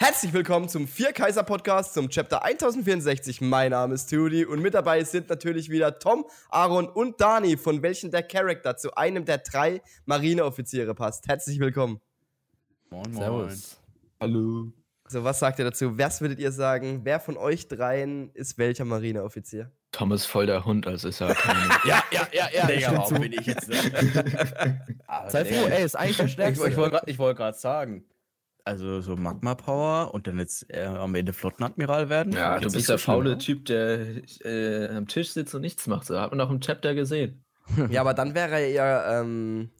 Herzlich willkommen zum Vier Kaiser Podcast zum Chapter 1064. Mein Name ist Tudi und mit dabei sind natürlich wieder Tom, Aaron und Dani, von welchen der Charakter zu einem der drei Marineoffiziere passt. Herzlich willkommen. Moin, moin. Servus. Hallo. So, was sagt ihr dazu? Was würdet ihr sagen? Wer von euch dreien ist welcher Marineoffizier? Tom ist voll der Hund, also ist er keine. Ja, ja, ja, ja. Digga, ich warum bin ich jetzt. Sei froh, ey, ist eigentlich der Ich, Stärkste. ich wollte gerade wollt sagen. Also so Magma Power und dann jetzt äh, am Ende Flottenadmiral werden. Ja, du bist der faule oder? Typ, der äh, am Tisch sitzt und nichts macht. So hat man auch im Chapter gesehen. ja, aber dann wäre er eher, ähm,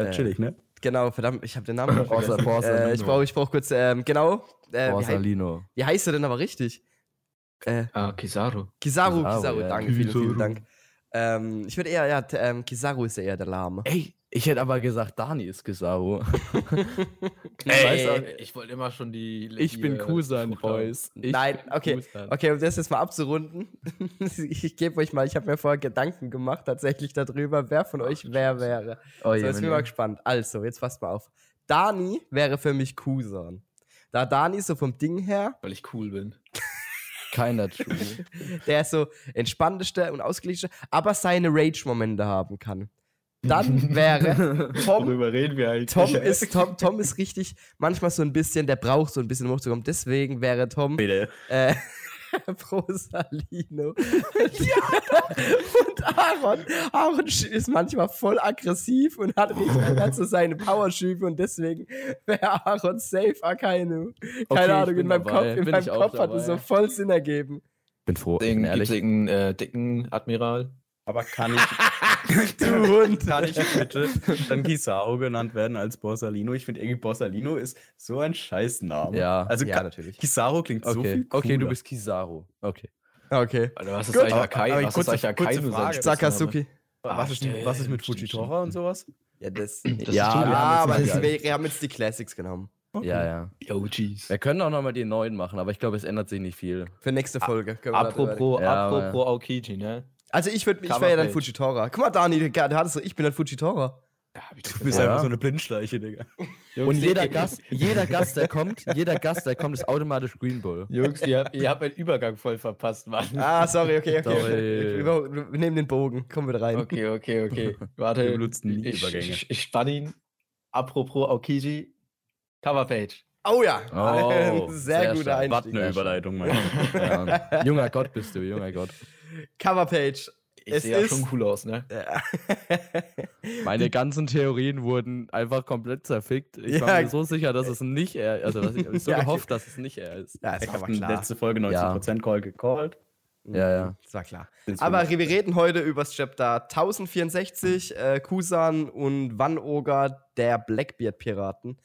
Ja, chillig, ne? genau, verdammt, ich habe den Namen Borsa- vergessen. Borsalino. äh, Ich brauche ich brauch kurz, ähm, genau. Äh, wie, hei Borsalino. wie heißt er denn aber richtig? Äh, Ah, Kizaru. Kizaru, Kizaru, Kizaru, ja. danke, vielen, vielen. Dank. Ähm, ich würde eher, ja, ähm, Kizaru ist ja eher der Lahme. Ey, ich hätte aber gesagt, Dani ist Kizaru. Ey, ich wollte immer schon die. Ich bin Kusan. Boys. Ich Nein, okay, Kusan. Okay, um das jetzt mal abzurunden, ich gebe euch mal, ich habe mir vorher Gedanken gemacht, tatsächlich darüber, wer von euch wer wäre. Oh, So, je, jetzt bin ich mal gespannt. Also, jetzt passt mal auf. Dani wäre für mich Kusan. Da Dani so vom Ding her, Weil ich cool bin. Keiner true. der so entspannteste und ausgeglichene, aber seine Rage-Momente haben kann. Dann wäre Tom Worüber reden wir eigentlich? Tom ist, Tom, Tom ist richtig, manchmal so ein bisschen, der braucht so ein bisschen um hochzukommen. Deswegen wäre Tom Bitte. äh, Prosalino. und Aaron. Aaron ist manchmal voll aggressiv und hat richtig hat so seine Powerschübe und deswegen wäre Aaron safe Akainu. Keine Okay, Ahnung, in meinem dabei. Kopf, in Bin meinem Kopf hat es so dabei. voll Sinn ergeben. bin froh, ich Den ehrlich. einen äh, dicken Admiral. Aber kann ich, Du Hund. kann ich bitte dann Kizaru genannt werden als Borsalino? Ich finde irgendwie Borsalino ist so ein Scheißname. Ja. Also Ja, natürlich. Kizaru klingt so Okay, viel okay, du cooler. bist Kizaru. Okay. Okay. Alter, was ist Gut. eigentlich Aber- Akai? aber Was ist kurze- eigentlich kurze Akainu? Frage. Sakazuki. Was ist, stimmt, was ist mit stimmt, Fujitora stimmt. und sowas? Ja, das. Das ja, ist Ja, Julia. wir aber das, wir haben jetzt die Classics genommen. Ja, ja. Yo, jeez. Wir können auch nochmal die neuen machen, aber ich glaube, es ändert sich nicht viel. Für nächste Folge. können wir. Apropos, Ja, apropos Aokiji, ne? Also ich würde, ich wäre ja dann. Fujitora. Guck mal, Dani, der hat es so, ich bin dann Fujitora. Ja, Du bist Ja. einfach so eine Blindschleiche, Digga. Und jeder Gast, jeder Gast, der kommt, jeder Gast, der kommt, ist automatisch Green Bull. Jungs, ihr habt, ihr habt meinen Übergang voll verpasst, Mann. Ah, sorry, okay, okay. Sorry. Wir, wir nehmen den Bogen. Kommen wir rein. Okay, okay, okay. Warte. Wir benutzen nie ich, Übergänge. ich, ich spann ihn. Apropos Aokiji. Coverpage. Oh ja. Oh, sehr, sehr guter stark. Was Einstieg. eine Überleitung, mein Ja. Junger Gott bist du, junger Gott. Coverpage. Ich Es sehe ja ist- schon cool aus, ne? Ja. Meine ganzen Theorien wurden einfach komplett zerfickt. Ich Ja. war mir so sicher, dass es nicht er also dass ich hab so Ja, gehofft, dass es nicht er ist. ja, es Ich war habe klar. letzte Folge 19% Call gecallt. Ja, ja. Das war klar. Jetzt Aber wir reden heute über das Chapter 1064, äh, Kusan und Vanoga der Blackbeard-Piraten.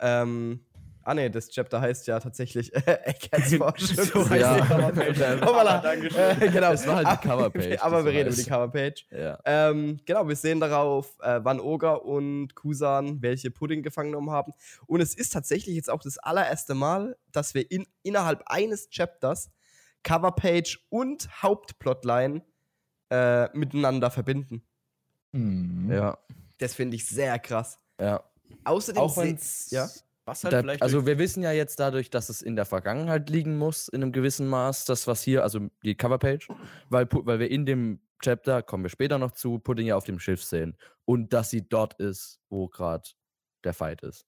Ähm, ah ne, das Chapter heißt ja tatsächlich äh, Eckharts Forschung. So heißt Ja. die Coverpage. Hoppala. Dankeschön. Äh, genau. Es war halt die Coverpage, Aber das wir reden über die Coverpage. Ja. Ähm, genau, wir sehen darauf äh, Van Oga und Kusan, welche Pudding gefangen genommen haben. Und es ist tatsächlich jetzt auch das allererste Mal, dass wir in, innerhalb eines Chapters Coverpage und Hauptplotline äh, miteinander verbinden. Hm. Ja. Das finde ich sehr krass. Ja. Außerdem Auch se- wenn's. ja. Was halt Da, vielleicht also wir wissen ja jetzt dadurch, dass es in der Vergangenheit liegen muss, in einem gewissen Maß, das was hier, also die Coverpage, weil, weil wir in dem Chapter, kommen wir später noch zu, Pudding ja auf dem Schiff sehen. Und dass sie dort ist, wo gerade der Fight ist.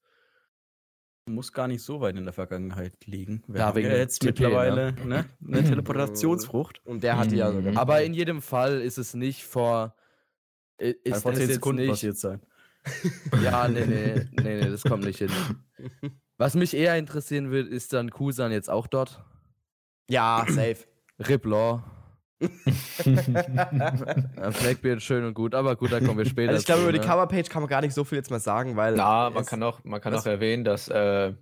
muss gar nicht so weit in der Vergangenheit liegen. Wir Ja, haben wegen ja jetzt TP, mittlerweile ne? eine Teleportationsfrucht. Und der hat die ja sogar. Aber in jedem Fall ist es nicht vor. Ist vor es 10 jetzt Sekunden nicht, passiert sein. Ja, nee, nee, nee, nee, das kommt nicht hin. Was mich eher interessieren wird, ist dann Kusan jetzt auch dort? ja, safe. Rip Law. Blackbeard schön und gut, aber gut, da kommen wir später Also ich glaube, über die ne? Coverpage kann man gar nicht so viel jetzt mal sagen, weil. Na, man kann auch, man kann auch erwähnen, dass äh,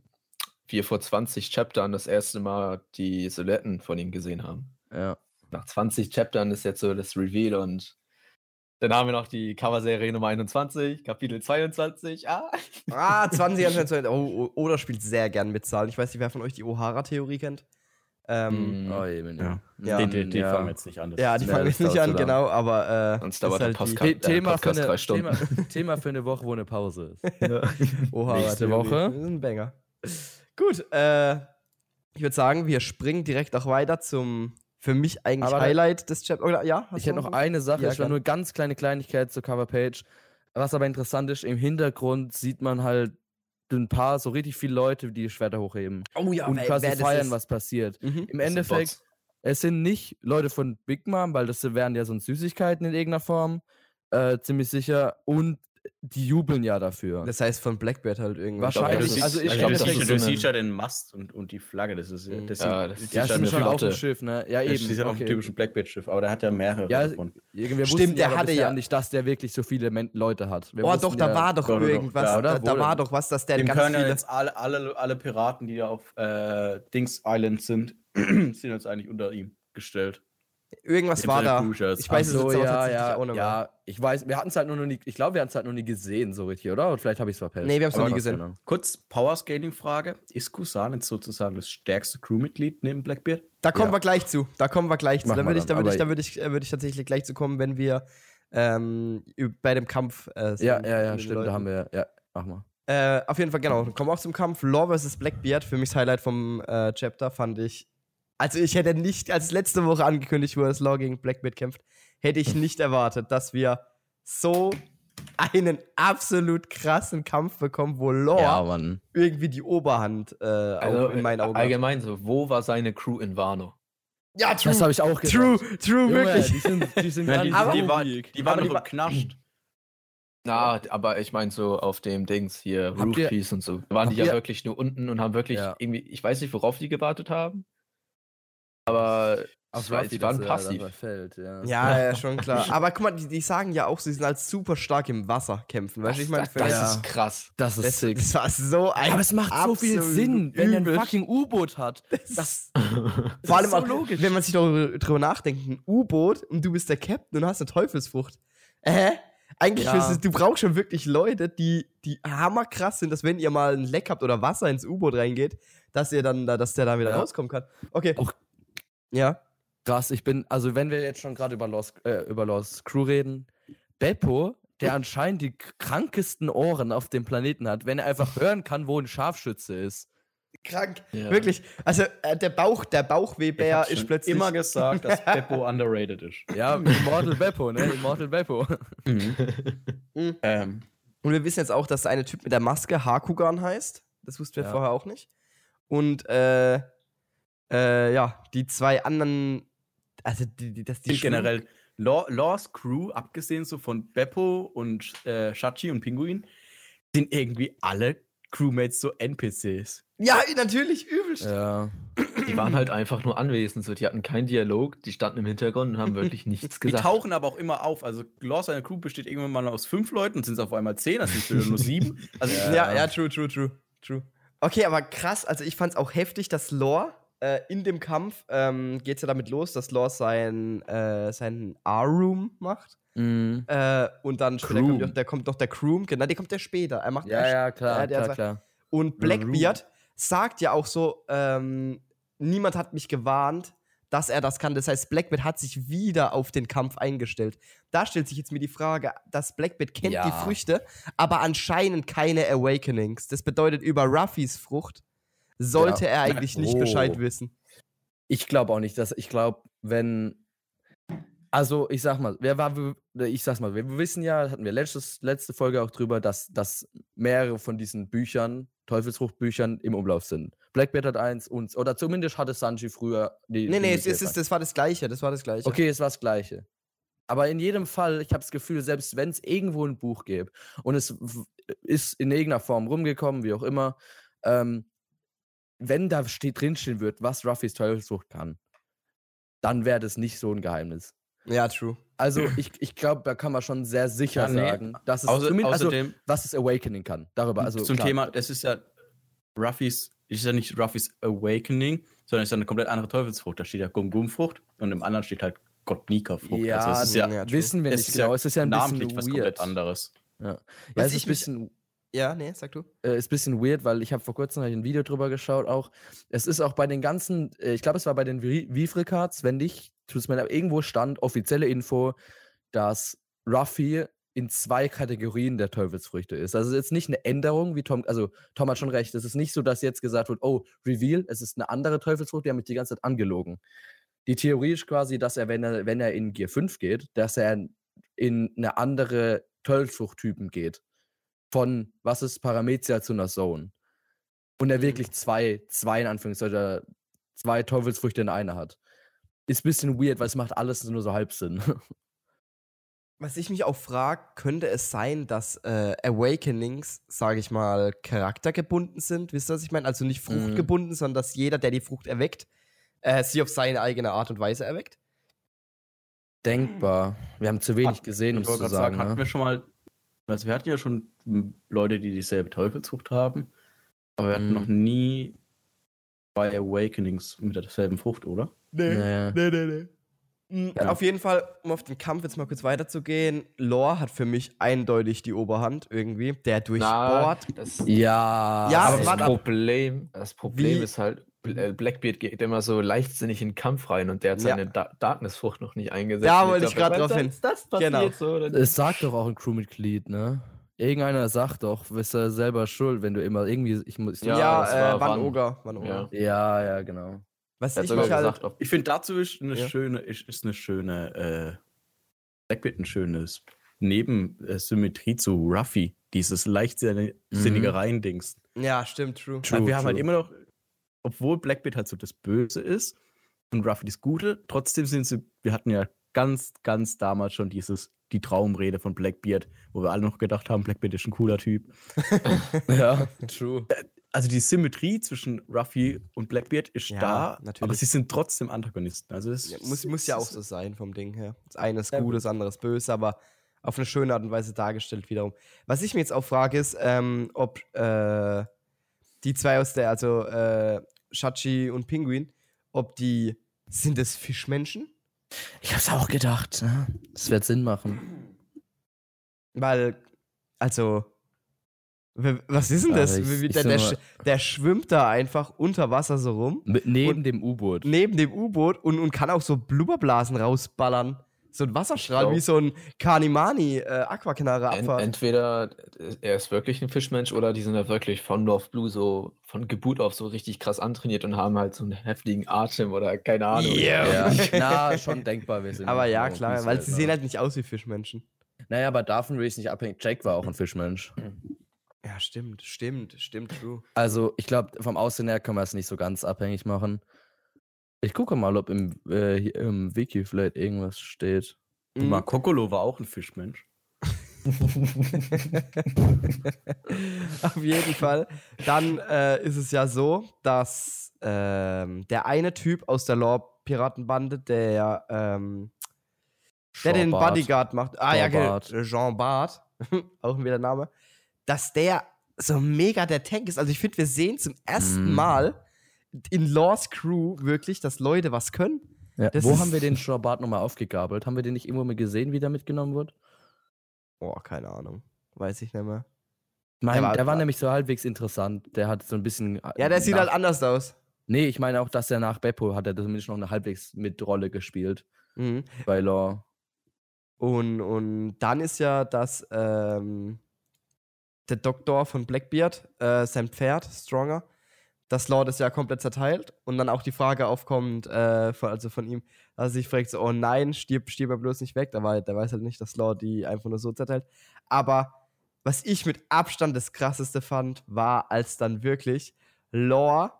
wir vor 20 Chaptern das erste Mal die Silhouetten von ihm gesehen haben. Ja. Nach 20 Chaptern ist jetzt so das Reveal und dann haben wir noch die Coverserie Nummer 21, Kapitel 22. Ah, Ah, 20 anscheinend. Oh, oh, Oda spielt sehr gern mit Zahlen. Ich weiß nicht, wer von euch die Ohara-Theorie kennt. Ähm, Mm. Oh, eben, Ja. Ja. die die, die Ja. fangen jetzt nicht an. ja, die Ja, fangen jetzt nicht an, genau, aber. Äh, Sonst ist dauert der halt Podcast- Thema, für Podcast eine, drei Stunden. Thema, Thema für eine Woche, wo eine Pause ist. Ohara Nächste Woche. Das ist ein Banger. Gut, äh, ich würde sagen, wir springen direkt auch weiter zum für mich eigentlich Aber Highlight des Chapters. Oder ja? Ich hätte noch eine Sache, Ja, es war nur eine ganz kleine Kleinigkeit zur Coverpage. Was aber interessant ist, im Hintergrund sieht man halt ein paar, so richtig viele Leute, die die Schwerter hochheben Oh ja, und wer- quasi wer das feiern, was passiert. Mhm. Im Das sind Endeffekt, es sind nicht Leute von Big Mom, weil das wären ja so Süßigkeiten in irgendeiner Form, äh, ziemlich sicher. Und die jubeln ja dafür. Das heißt von Blackbeard halt irgendwie. Wahrscheinlich. das ist- also ich ich glaube, das das ist du siehst ja den Mast und, und die Flagge. Das ist Mhm. das Ja, sind- das- das ja, ist eine schon auf dem Flotte. Schiff, ne? Ja, Das eben. ist ja auf dem okay. typischen Blackbeard-Schiff, aber der hat ja mehrere Ja, davon. Irgendwie Stimmt, der hatte ja- nicht, dass der wirklich so viele Men Leute hat. Wir Oh, doch, da ja- war doch Doch, doch, doch, irgendwas. ja, da, oder? da war doch was, dass der Dem ganz können ja viele. jetzt alle, alle, alle Piraten, die da auf äh, Dings Island sind, sind jetzt eigentlich unter ihm gestellt. Irgendwas war da. Cruisers. Ich weiß es so, jetzt ja, ja, auch nicht mehr. ja. Ich weiß, wir hatten es halt nur noch nie, ich glaube, wir hatten es halt noch nie gesehen, so richtig, oder? Und vielleicht habe ich es verpasst. Nee, wir haben's noch Aber nie gesehen. ne? Kurz Powerscaling-Frage. Ist Kusan jetzt sozusagen das stärkste Crewmitglied neben Blackbeard? Da kommen Ja. wir gleich zu. Da kommen wir gleich zu. Machen Da würde ich, da dann, würde ich, da würde ich, äh, würde ich tatsächlich gleich zu kommen, wenn wir ähm, bei dem Kampf äh, sind Ja, ja, ja, stimmt, Leuten. da haben wir, ja, mach mal. Äh, auf jeden Fall, genau. Kommen wir auch zum Kampf. Law vs. Blackbeard. Für mich das Highlight vom äh, Chapter fand ich. Also, ich hätte nicht, als letzte Woche angekündigt wurde, dass Law gegen Blackbeard kämpft, hätte ich nicht erwartet, dass wir so einen absolut krassen Kampf bekommen, wo Law Ja, irgendwie die Oberhand äh, Also in meinen Augen hat. allgemein so, wo war seine Crew in Wano? Ja, true. Das habe ich auch gedacht. True, true, Junge, wirklich. Die sind, die sind Ja, die, ganz aber- die, war, ruhig. die waren im Knascht. Na, aber ich meine so auf dem Dings hier, Roofies und so. Waren die ja wirklich nur unten und haben wirklich Ja. irgendwie, ich weiß nicht, worauf die gewartet haben. Aber Auf weiß, die waren er- passiv. fällt, ja. Ja, ja, schon klar. Aber guck mal, die, die sagen ja auch, sie sind halt super stark im Wasser kämpfen. Weißt du, ich meine, das, Ja. ist krass. Das ist das, sick. das war so ein. aber es macht so viel Sinn, wenn er ein fucking U-Boot hat. Das, Das vor allem ist so auch, logisch. wenn man sich darüber nachdenkt, ein U-Boot und du bist der Captain und hast eine Teufelsfrucht. Äh? Eigentlich, Ja. du, du brauchst schon wirklich Leute, die, die hammerkrass sind, dass wenn ihr mal ein Leck habt oder Wasser ins U-Boot reingeht, dass ihr dann, da- dass der da wieder Ja. rauskommen kann. Okay. Auch- ja. Krass, ich bin, also wenn wir jetzt schon gerade über Lost, äh, über Lost Crew reden, Beppo, der anscheinend die krankesten Ohren auf dem Planeten hat, wenn er einfach hören kann, wo ein Scharfschütze ist. Krank. Ja. Wirklich. Also äh, der Bauch, der Bauchwehbär Ich hab ist schon plötzlich. immer gesagt, dass Beppo underrated ist. Ja, Immortal Beppo, ne? Immortal Beppo. ähm, Und wir wissen jetzt auch, dass der eine Typ mit der Maske Hakugan heißt. Das wussten wir Ja. vorher auch nicht. Und äh, äh, ja, die zwei anderen, also die, die, das die die generell Law, Laws Crew, abgesehen so von Beppo und äh, Shachi und Pinguin, sind irgendwie alle Crewmates so NPCs. Ja, natürlich, übelst. ja. Die waren halt einfach nur anwesend, so. die hatten keinen Dialog, die standen im Hintergrund und haben wirklich nichts Die gesagt. tauchen aber auch immer auf. Also Laws seine Crew besteht irgendwann mal aus fünf Leuten, sind es auf einmal zehn, das sind nur sieben. Also Ja, ja, true, true, true, true. Okay, aber krass, also ich fand's auch heftig, dass Lore äh, in dem Kampf ähm, geht's ja damit los, dass Lore sein, äh, seinen R-Room macht. Mhm. Äh, und dann später Croom. kommt, der kommt noch der Croom, genau, der kommt der später. Er macht Ja, ja, klar, Ja, der klar, klar. Und Blackbeard sagt ja auch so, ähm, niemand hat mich gewarnt, dass er das kann. Das heißt, Blackbeard hat sich wieder auf den Kampf eingestellt. Da stellt sich jetzt mir die Frage, dass Blackbeard kennt Ja. die Früchte, aber anscheinend keine Awakenings. Das bedeutet, über Ruffys Frucht sollte Ja. er eigentlich nicht Oh. Bescheid wissen. Ich glaube auch nicht, dass ich glaube, wenn also ich sag mal, wer war ich sag's mal, wir wissen ja, hatten wir letztes, letzte Folge auch drüber, dass, dass mehrere von diesen Büchern, Teufelsfruchtbüchern im Umlauf sind. Blackbeard hat eins und oder zumindest hatte Sanji früher die Nee, nee, es, Mittel- ist, das war das Gleiche. Das war das Gleiche. Okay, es war das Gleiche. Aber in jedem Fall, ich habe das Gefühl, selbst wenn es irgendwo ein Buch gäbe und es ist in irgendeiner Form rumgekommen, wie auch immer, ähm, wenn da steht, drinstehen wird, was Ruffys Teufelsfrucht kann, dann wäre das nicht so ein Geheimnis. Ja, true. Also ich, ich glaube, da kann man schon sehr sicher Ja, nee. sagen, dass es Außer, zumindest, also, außerdem was es Awakening kann. Darüber, also zum klar. Thema, das ist ja Ruffys, ist ja nicht Ruffys Awakening, sondern ist ja eine komplett andere Teufelsfrucht. Da steht ja Gum-Gum-Frucht und im anderen steht halt Gott-Nika-Frucht. Ja, also es ist ja, ja, true. wissen wir es nicht ist genau. ja es ist ja ein bisschen was weird. komplett anderes. Ja, ja es ist ein mich- bisschen Ja, nee, sag du. äh, ist ein bisschen weird, weil ich habe vor kurzem ein Video drüber geschaut auch. Es ist auch bei den ganzen, äh, ich glaube, es war bei den Vifre-Cards, wenn nicht, tut es mir irgendwo stand offizielle Info, dass Ruffy in zwei Kategorien der Teufelsfrüchte ist. Also es ist jetzt nicht eine Änderung, wie Tom, also Tom hat schon recht, es ist nicht so, dass jetzt gesagt wird, oh, Reveal, es ist eine andere Teufelsfrucht, die haben mich die ganze Zeit angelogen. Die Theorie ist quasi, dass er, wenn er, wenn er in Gear 5 geht, dass er in eine andere Teufelsfruchttypen geht. Von, was ist Paramezia zu einer Zone. Und er Mhm. wirklich zwei, zwei in Anführungszeichen, zwei Teufelsfrüchte in einer hat. Ist ein bisschen weird, weil es macht alles nur so halb Sinn. Was ich mich auch frage, könnte es sein, dass äh, Awakenings, sage ich mal, charaktergebunden sind? Wisst ihr, was ich meine? Also nicht Mhm. fruchtgebunden, sondern dass jeder, der die Frucht erweckt, äh, sie auf seine eigene Art und Weise erweckt? Denkbar. Wir haben zu wenig Hat- gesehen, um zu sagen, sagen. hatten ne? wir schon mal, also wir hatten ja schon Leute, die dieselbe Teufelsfrucht haben, aber wir hatten Mhm. noch nie zwei Awakenings mit derselben Frucht, oder? Naja. nee, nee, nee. Mhm, Ja. Auf jeden Fall, um auf den Kampf jetzt mal kurz weiterzugehen, Lore hat für mich eindeutig die Oberhand irgendwie. Der durchbohrt. das, Ja, Ja, das aber warte- Problem, das Problem Wie- ist halt, Blackbeard geht immer so leichtsinnig in den Kampf rein und der hat Ja. seine Da Darkness-Frucht noch nicht eingesetzt. Da wollte ich grad wenn drauf hin. das- Das passiert Genau. so. Es sagt doch auch ein Crewmitglied, ne? Irgendeiner sagt doch, bist du selber schuld, wenn du immer irgendwie. Ich muss. Ja, Ja, das äh, war Van Oger. Van Oger. Ja. ja, ja, genau. Was ich mich halt. Ich finde, dazu ist eine Ja. schöne, ist, ist eine schöne, äh, Blackbeard ein schönes Nebensymmetrie zu Ruffy, dieses leichtsinnige Mhm. Reindings. ja, stimmt, true. Weil wir haben halt true. immer noch, obwohl Blackbeard halt so das Böse ist und Ruffy das Gute, trotzdem sind sie, wir hatten ja ganz, ganz damals schon dieses, die Traumrede von Blackbeard, wo wir alle noch gedacht haben, Blackbeard ist ein cooler Typ. Ja, true. Also die Symmetrie zwischen Ruffy und Blackbeard ist Ja, da, aber natürlich. sie sind trotzdem Antagonisten. Also das Ja, muss, muss ja auch so sein vom Ding her. Das eine ist gut, das andere ist böse, aber auf eine schöne Art und Weise dargestellt wiederum. Was ich mir jetzt auch frage, ist, ähm, ob äh, die zwei aus der, also äh, Shachi und Pinguin, ob die, sind das Fischmenschen? Ich hab's auch gedacht. Ne? Das wird Sinn machen. Weil, also, was ist denn das? ich- ich der, der, der schwimmt da einfach unter Wasser so rum, Mit, neben Und- dem U-Boot. neben dem U-Boot und, und kann auch so Blubberblasen rausballern. So ein Wasserstrahl, glaub- wie so ein Kanimani äh, Aquakanare en, Abfahrt. entweder er ist wirklich ein Fischmensch oder die sind ja wirklich von Love Blue so von Geburt auf so richtig krass antrainiert und haben halt so einen heftigen Atem oder keine Ahnung. Ja, na, schon denkbar. Wir sind Aber ja, klar, weil sie sehen halt nicht aus wie Fischmenschen. Naja, aber davon will ich nicht abhängig. Jake war auch ein Fischmensch. Ja, stimmt, stimmt, stimmt, true. Also, ich glaube, vom Aussehen her kann man es nicht so ganz abhängig machen. Ich gucke mal, ob im, äh, hier im Wiki vielleicht irgendwas steht. Mhm. Makokolo war auch ein Fischmensch. Auf jeden Fall. Dann äh, ist es ja so, dass ähm, der eine Typ aus der Lore-Piratenbande, der, ähm, der den Bart. Bodyguard macht, ah ja, Jean genau, Bart. Jean Bart, auch wieder Name, dass der so mega der Tank ist. Also ich finde, wir sehen zum ersten Mm. Mal in Lores Crew wirklich, dass Leute was können. Ja. Wo haben wir den Schaubat nochmal aufgegabelt? Haben wir den nicht irgendwo mal gesehen, wie der mitgenommen wird? Boah, keine Ahnung. Weiß ich nicht mehr. Mein, war- der war nämlich so halbwegs interessant. Der hat so ein bisschen. äh, Ja, der sieht halt anders aus. Nee, ich meine auch, dass der nach Beppo hat er zumindest noch eine halbwegs mit Rolle gespielt Mhm. bei Law. Und, und dann ist ja das ähm, der Doktor von Blackbeard, äh, sein Pferd, Stronger, das Lord ist ja komplett zerteilt und dann auch die Frage aufkommt, äh, von, also von ihm, dass er sich fragt, so, oh nein, stirb, stirb er bloß nicht weg. Der, war, der weiß halt nicht, dass Lord die einfach nur so zerteilt. Aber was ich mit Abstand das krasseste fand, war, als dann wirklich Lore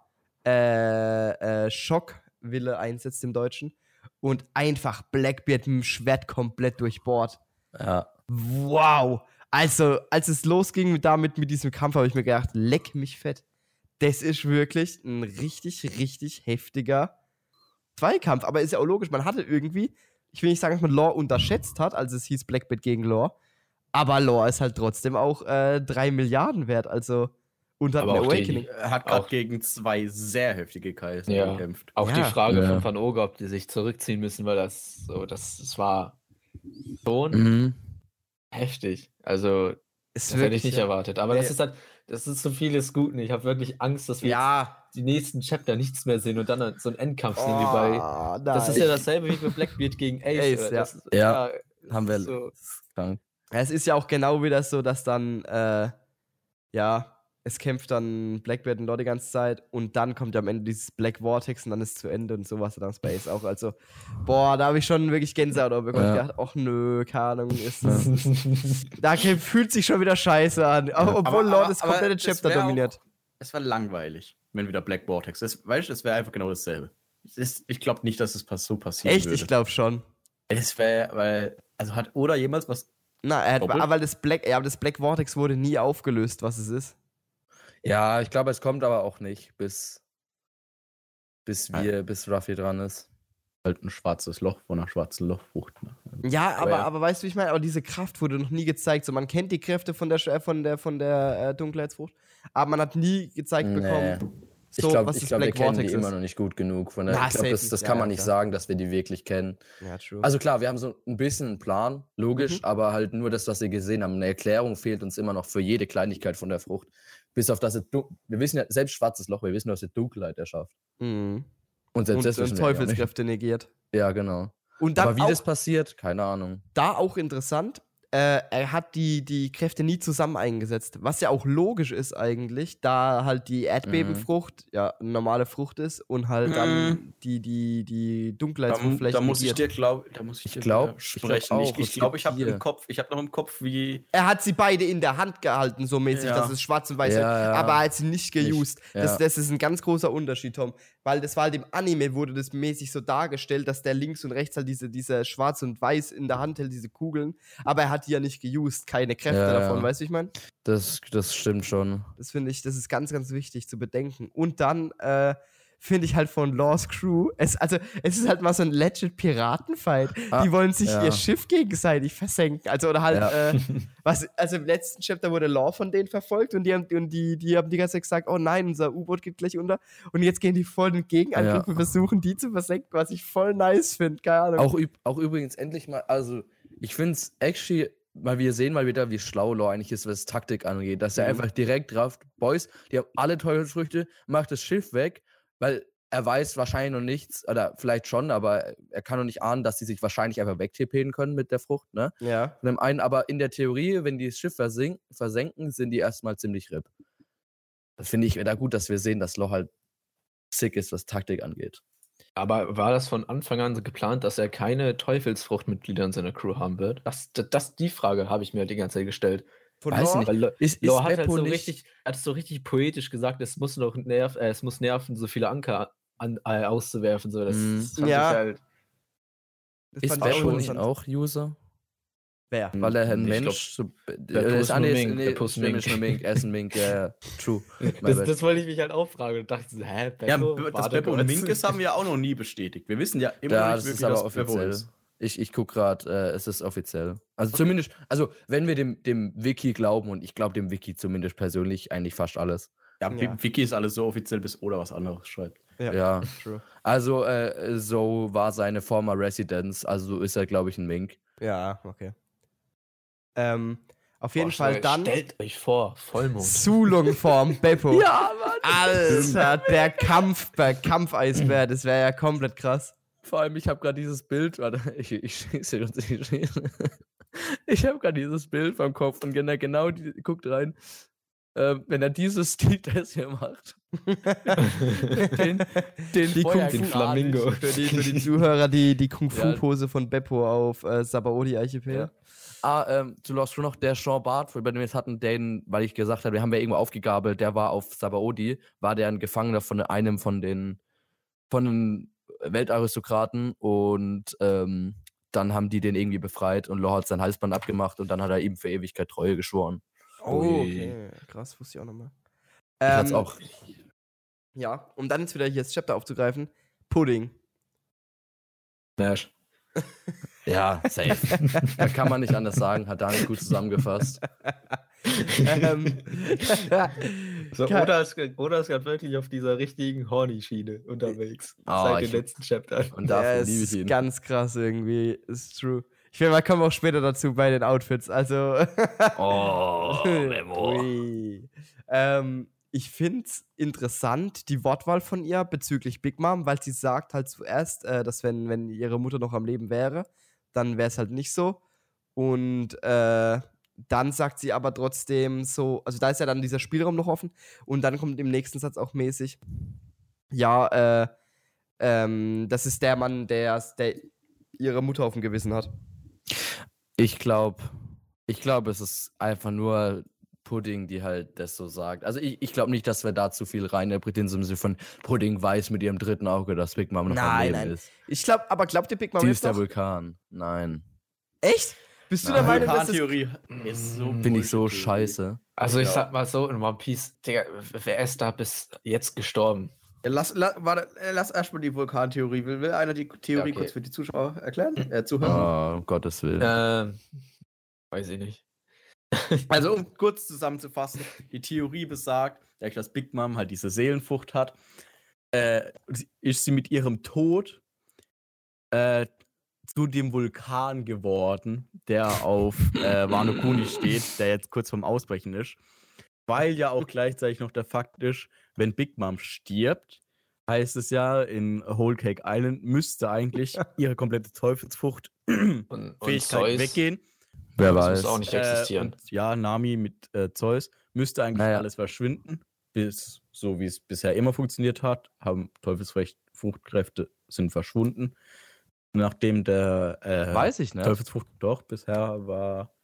äh, äh, Schockwille einsetzt im Deutschen und einfach Blackbeard mit dem Schwert komplett durchbohrt. Ja. Wow! Also, als es losging mit, damit mit diesem Kampf, habe ich mir gedacht, leck mich fett. Das ist wirklich ein richtig, richtig heftiger Zweikampf. Aber ist ja auch logisch, man hatte irgendwie, ich will nicht sagen, dass man Lore unterschätzt hat, als es hieß Blackbeard gegen Lore. Aber Lore ist halt trotzdem auch äh, 3 Milliarden wert, also und hat Aber die- Awakening. Er hat Auch- gegen zwei sehr heftige KS Ja. gekämpft. Auch Ja. die Frage Ja. von Van Oger, ob die sich zurückziehen müssen, weil das so, das, das war schon Mhm. heftig. Also, Ist das hätte ich wirklich, nicht ja. erwartet. Aber das Nee. ist halt, das ist so vieles Guten. Ich habe wirklich Angst, dass wir Ja. die nächsten Chapter nichts mehr sehen und dann so einen Endkampf sehen wie bei. Oh, Das ist ja dasselbe wie bei Blackbeard gegen Ace. Ace, ja. Das, Ja, Haben wir. So. Krank. Es ist ja auch genau wieder so, dass dann, äh, ja, es kämpft dann Blackbeard und Lord die ganze Zeit und dann kommt ja am Ende dieses Black Vortex und dann ist es zu Ende und sowas dann Space auch. Also, boah, da habe ich schon wirklich Gänsehaut bekommen. Ja. Ich dachte, ach nö, keine Ahnung, ist das. da fühlt sich schon wieder scheiße an. Obwohl Aber- Lord aber- das komplette Chapter wär auch- dominiert. Es war langweilig, wenn wieder Black Vortex ist. Weißt du, es wäre einfach genau dasselbe. Ist, ich glaube nicht, dass es so passieren Echt, würde. ich glaube schon. Es wäre, weil, also hat Oda jemals was. Na, er hat, aber das Black, ja, aber das Black Vortex wurde nie aufgelöst, was es ist. Ja, ich glaube, es kommt aber auch nicht, bis, bis Ja. wir, bis Ruffy dran ist. Halt ein schwarzes Loch von einer schwarzen Lochfrucht. Ne? Ja, aber, ja. aber weißt du, wie ich meine, aber diese Kraft wurde noch nie gezeigt. So, man kennt die Kräfte von der, äh, von der, von der äh, Dunkelheitsfrucht, aber man hat nie gezeigt Nee. bekommen, Ich so, glaube, ich das glaub, wir Black kennen die Vortex immer ist. noch nicht gut genug. Von der, Na, ich glaube, safe das, das Ja, kann ja, man nicht klar. sagen, dass wir die wirklich kennen. Ja, true. Also klar, wir haben so ein bisschen einen Plan, logisch, Mhm. aber halt nur das, was wir gesehen haben. Eine Erklärung fehlt uns immer noch für jede Kleinigkeit von der Frucht. Bis auf das, wir wissen ja, selbst schwarzes Loch, wir wissen, dass es Dunkelheit erschafft. mhm. Und selbst und, das und. Teufelskräfte negiert. Ja, genau. Und dann aber wie auch, das passiert, keine Ahnung. da auch interessant, äh, er hat die, die Kräfte nie zusammen eingesetzt. Was ja auch logisch ist eigentlich, da halt die Erdbebenfrucht ja eine normale Frucht ist und halt dann die, die, die Da, Dunkelheitsfrucht vielleicht da muss ich dir glaub, da muss ich, Ich dir glaub- ich sprechen. Ich glaube, es ich, glaub, ich habe im Kopf, ich habe noch im Kopf, wie Er hat sie beide in der Hand gehalten, so mäßig, Ja. dass es schwarz und weiß Ja, ja. aber er hat sie nicht geused. Das, ja. das ist ein ganz großer Unterschied, Tom. Weil das war halt im Anime, wurde das mäßig so dargestellt, dass der links und rechts halt diese, diese schwarz und weiß in der Hand hält, diese Kugeln. Aber er hat die ja nicht geused, keine Kräfte Ja, davon, ja. weißt du, ich meine? Das, das stimmt schon. Das finde ich, das ist ganz, ganz wichtig zu bedenken. Und dann äh, finde ich halt von Laws Crew, es, also es ist halt mal so ein legit Piratenfight. Ah, die wollen sich ja. ihr Schiff gegenseitig versenken. Also oder halt, Ja. äh, was, also im letzten Chapter wurde Law von denen verfolgt und die haben, und die, die haben die ganze Zeit gesagt, oh nein, unser U-Boot geht gleich unter. Und jetzt gehen die voll den Gegenangriff Ja. und versuchen, die zu versenken, was ich voll nice finde. Keine Ahnung. Auch, auch übrigens endlich mal, also ich finde es actually, mal wir sehen mal wieder, wie schlau Law eigentlich ist, was Taktik angeht, dass er Mhm. einfach direkt drauf, Boys, die haben alle Teufelsfrüchte, macht das Schiff weg, weil er weiß wahrscheinlich noch nichts, oder vielleicht schon, aber er kann noch nicht ahnen, dass sie sich wahrscheinlich einfach wegtippen können mit der Frucht, ne? ja. Von dem einen, aber in der Theorie, wenn die das Schiff versenken, sind die erstmal ziemlich RIP. Das finde ich da gut, dass wir sehen, dass Law halt sick ist, was Taktik angeht. Aber war das von Anfang an so geplant, dass er keine Teufelsfruchtmitglieder in seiner Crew haben wird? Das, das, das die Frage habe ich mir die ganze Zeit gestellt. Von Weiß Law, nicht. Weil Lo- Ist, Lo ist hat halt Beppo so nicht- richtig, er hat es so richtig poetisch gesagt, es muss noch nerv, äh, es muss nerven, so viele Anker an, äh, auszuwerfen. So. Das, Mhm. das fand Ja. ich halt. das Ist fand ich auch Beppo nicht auch User? Wer? Weil er ein Ich glaub, Mensch. so, der äh, ist, ah, nee, Mink, nee, der Puss Mink. nur Mink, er ist ein Mink, ja, ja, true. Das, das wollte ich mich halt aufragen und dachte, hä, Beppo? Ja, dass Beppo ein Mink ist, haben wir ja auch noch nie bestätigt. Wir wissen ja immer Ja, noch das nicht ist wirklich, aber offiziell. ist. Ich, ich gucke gerade, äh, es ist offiziell. Also zumindest, also wenn wir dem, dem Wiki glauben, und ich glaube dem Wiki zumindest persönlich eigentlich fast alles. Ja, Ja. Wiki ist alles so offiziell, bis Oda was anderes schreibt. Ja. Ja. True. Also, äh, so war seine former Residence, also so ist er, glaube ich, ein Mink. Ja, okay. Ähm, auf jeden Boah, Fall dann Stellt euch vor, Vollmond. Sulung-Form Beppo. Ja, Mann! Alter, der Kampf, der Kampfeisbär, das wäre ja komplett krass. Vor allem, ich habe gerade dieses Bild, warte, ich, ich ich schieße. Ich habe gerade dieses Bild vom Kopf und genau, genau die, guckt rein, äh, wenn er dieses Stil das hier macht. den, den, Die Kung. Den Flamingo. Für die, für die Zuhörer, die, die Ja. Kung-Fu-Pose von Beppo auf äh, Sabaody-Archipel. Ja. Ah, ähm, du läufst schon noch der Sean Bart, über den wir jetzt hatten, den, weil ich gesagt habe, wir haben ja irgendwo aufgegabelt, der war auf Sabaody, war der ein Gefangener von einem von den, von den Weltaristokraten und ähm, dann haben die den irgendwie befreit und Law hat sein Halsband abgemacht und dann hat er ihm für Ewigkeit Treue geschworen. Oh, okay. Krass, wusste ich auch nochmal. Ich hat's Ähm, auch. Ja, um dann jetzt wieder hier das Chapter aufzugreifen. Pudding. Smash. Ja, safe. da kann man nicht anders sagen, hat Daniel gut zusammengefasst. ähm, So, oder ist, oder ist gerade wirklich auf dieser richtigen Horny-Schiene unterwegs. Ah, seit ich- den letzten Chaptern. Und ja, dafür es liebe ich ist ihn. ganz krass irgendwie. Ist true. Ich finde, wir kommen auch später dazu bei den Outfits. Also. Oh, Memo. Ähm, ich finde es interessant, die Wortwahl von ihr bezüglich Big Mom, weil sie sagt halt zuerst, äh, dass wenn, wenn ihre Mutter noch am Leben wäre, dann wäre es halt nicht so. Und äh, dann sagt sie aber trotzdem so, also da ist ja dann dieser Spielraum noch offen. Und dann kommt im nächsten Satz auch mäßig, ja, äh, ähm, das ist der Mann, der, der ihre Mutter auf dem Gewissen hat. Ich glaube, ich glaube, es ist einfach nur Pudding, die halt das so sagt. Also ich, ich glaube nicht, dass wir da zu viel reininterpretieren, im Sinne von Pudding weiß mit ihrem dritten Auge, dass Big Mom noch am Nein, Leben nein. ist. Ich glaube, aber glaubt ihr Big Mom ist der noch? Vulkan. Nein. Echt? Bist du Nein. der Meinung, dass das Vulkantheorie ist so Finde ich so scheiße. Also ich Ja. sag mal so, in One Piece, Digga, wer ist da bis jetzt gestorben? Ja, Lass, la, warte, äh, lass erstmal die Vulkantheorie. Will, will einer die Theorie okay. kurz für die Zuschauer erklären? Äh, Zuhörer? Oh, um Gottes Willen. Ähm, weiß ich nicht. Also, um kurz zusammenzufassen, die Theorie besagt, dadurch, dass Big Mom halt diese Seelenfrucht hat, äh, ist sie mit ihrem Tod äh, zu dem Vulkan geworden, der auf äh, Wano Kuni steht, der jetzt kurz vorm Ausbrechen ist. Weil ja auch gleichzeitig noch der Fakt ist, wenn Big Mom stirbt, heißt es ja, in Whole Cake Island müsste eigentlich ihre komplette Teufelsfrucht Und, und Fähigkeit Zeus, weggehen. Wer das weiß. muss auch nicht Äh, existieren. und ja, Nami mit äh, Zeus müsste eigentlich Naja. alles verschwinden, bis so wie es bisher immer funktioniert hat, haben Teufelsfruchtkräfte sind verschwunden. Nachdem der äh, weiß ich nicht. Teufelsfrucht doch bisher war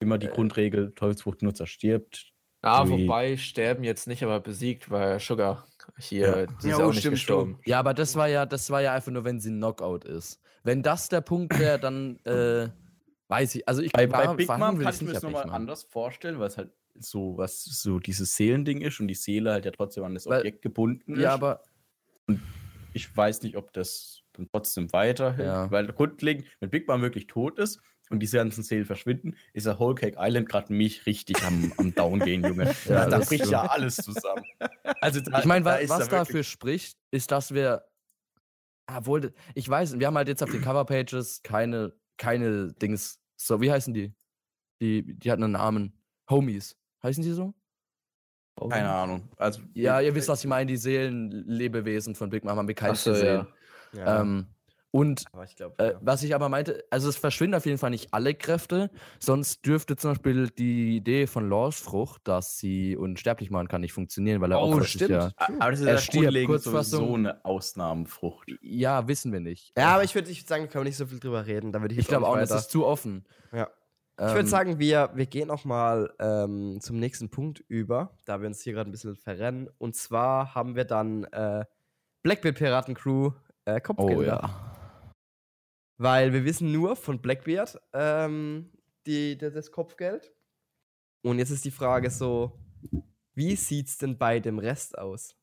immer die Äh. Grundregel, Teufelsfruchtnutzer stirbt. ah, wie- wobei sterben jetzt nicht, aber besiegt, weil Sugar hier, Ja. Ja, auch oh, nicht stimmt, gestorben. Ja, aber das war ja, das war ja einfach nur, wenn sie ein Knockout ist. Wenn das der Punkt wäre, dann äh, weiß ich. Also ich Bei, war- bei Big Mom kann ich mir das nochmal anders vorstellen, weil es halt so was so dieses Seelending ist und die Seele halt ja trotzdem an das Weil- Objekt gebunden ist. Ja, aber ich weiß nicht, ob das dann trotzdem weiterhält. Ja. Weil grundlegend, wenn Big Mom wirklich tot ist und diese ganzen Seelen verschwinden, ist der Whole Cake Island gerade mich richtig am, am Down gehen, Junge. Ja, da bricht ja alles zusammen. Also da, ich meine, wa was da dafür spricht, ist, dass wir. Obwohl, ich weiß, wir haben halt jetzt auf den Coverpages keine, keine Dings. So, wie heißen die? Die, die hatten einen Namen. Homies. Heißen die so? Keine Ahnung. Also, Ja, ihr wisst, was ich meine. Die Seelenlebewesen von Big Mom haben wir keins Ach so, gesehen. ja. Ähm, und aber ich glaube, Äh, was ich aber meinte, also es verschwinden auf jeden Fall nicht alle Kräfte, sonst dürfte zum Beispiel die Idee von Laws Frucht, dass sie unsterblich machen kann, nicht funktionieren, weil er Oh, sich stimmt. ja. Aber das ist Er ja stirbt, Kurzfassung. eine Ausnahmenfrucht. Ja, wissen wir nicht. ja, aber ich würde sagen, können wir nicht so viel drüber reden. Da würde ich, ich glaube auch, nicht das weiter- ist zu offen. Ja. Ähm, Ich würde sagen, wir, wir gehen auch mal ähm, zum nächsten Punkt über, da wir uns hier gerade ein bisschen verrennen. Und zwar haben wir dann äh, Blackbeard Piraten Crew äh, Kopfgelder. oh ja. Weil wir wissen nur von Blackbeard ähm, die, das Kopfgeld. Und jetzt ist die Frage so, wie sieht's denn bei dem Rest aus?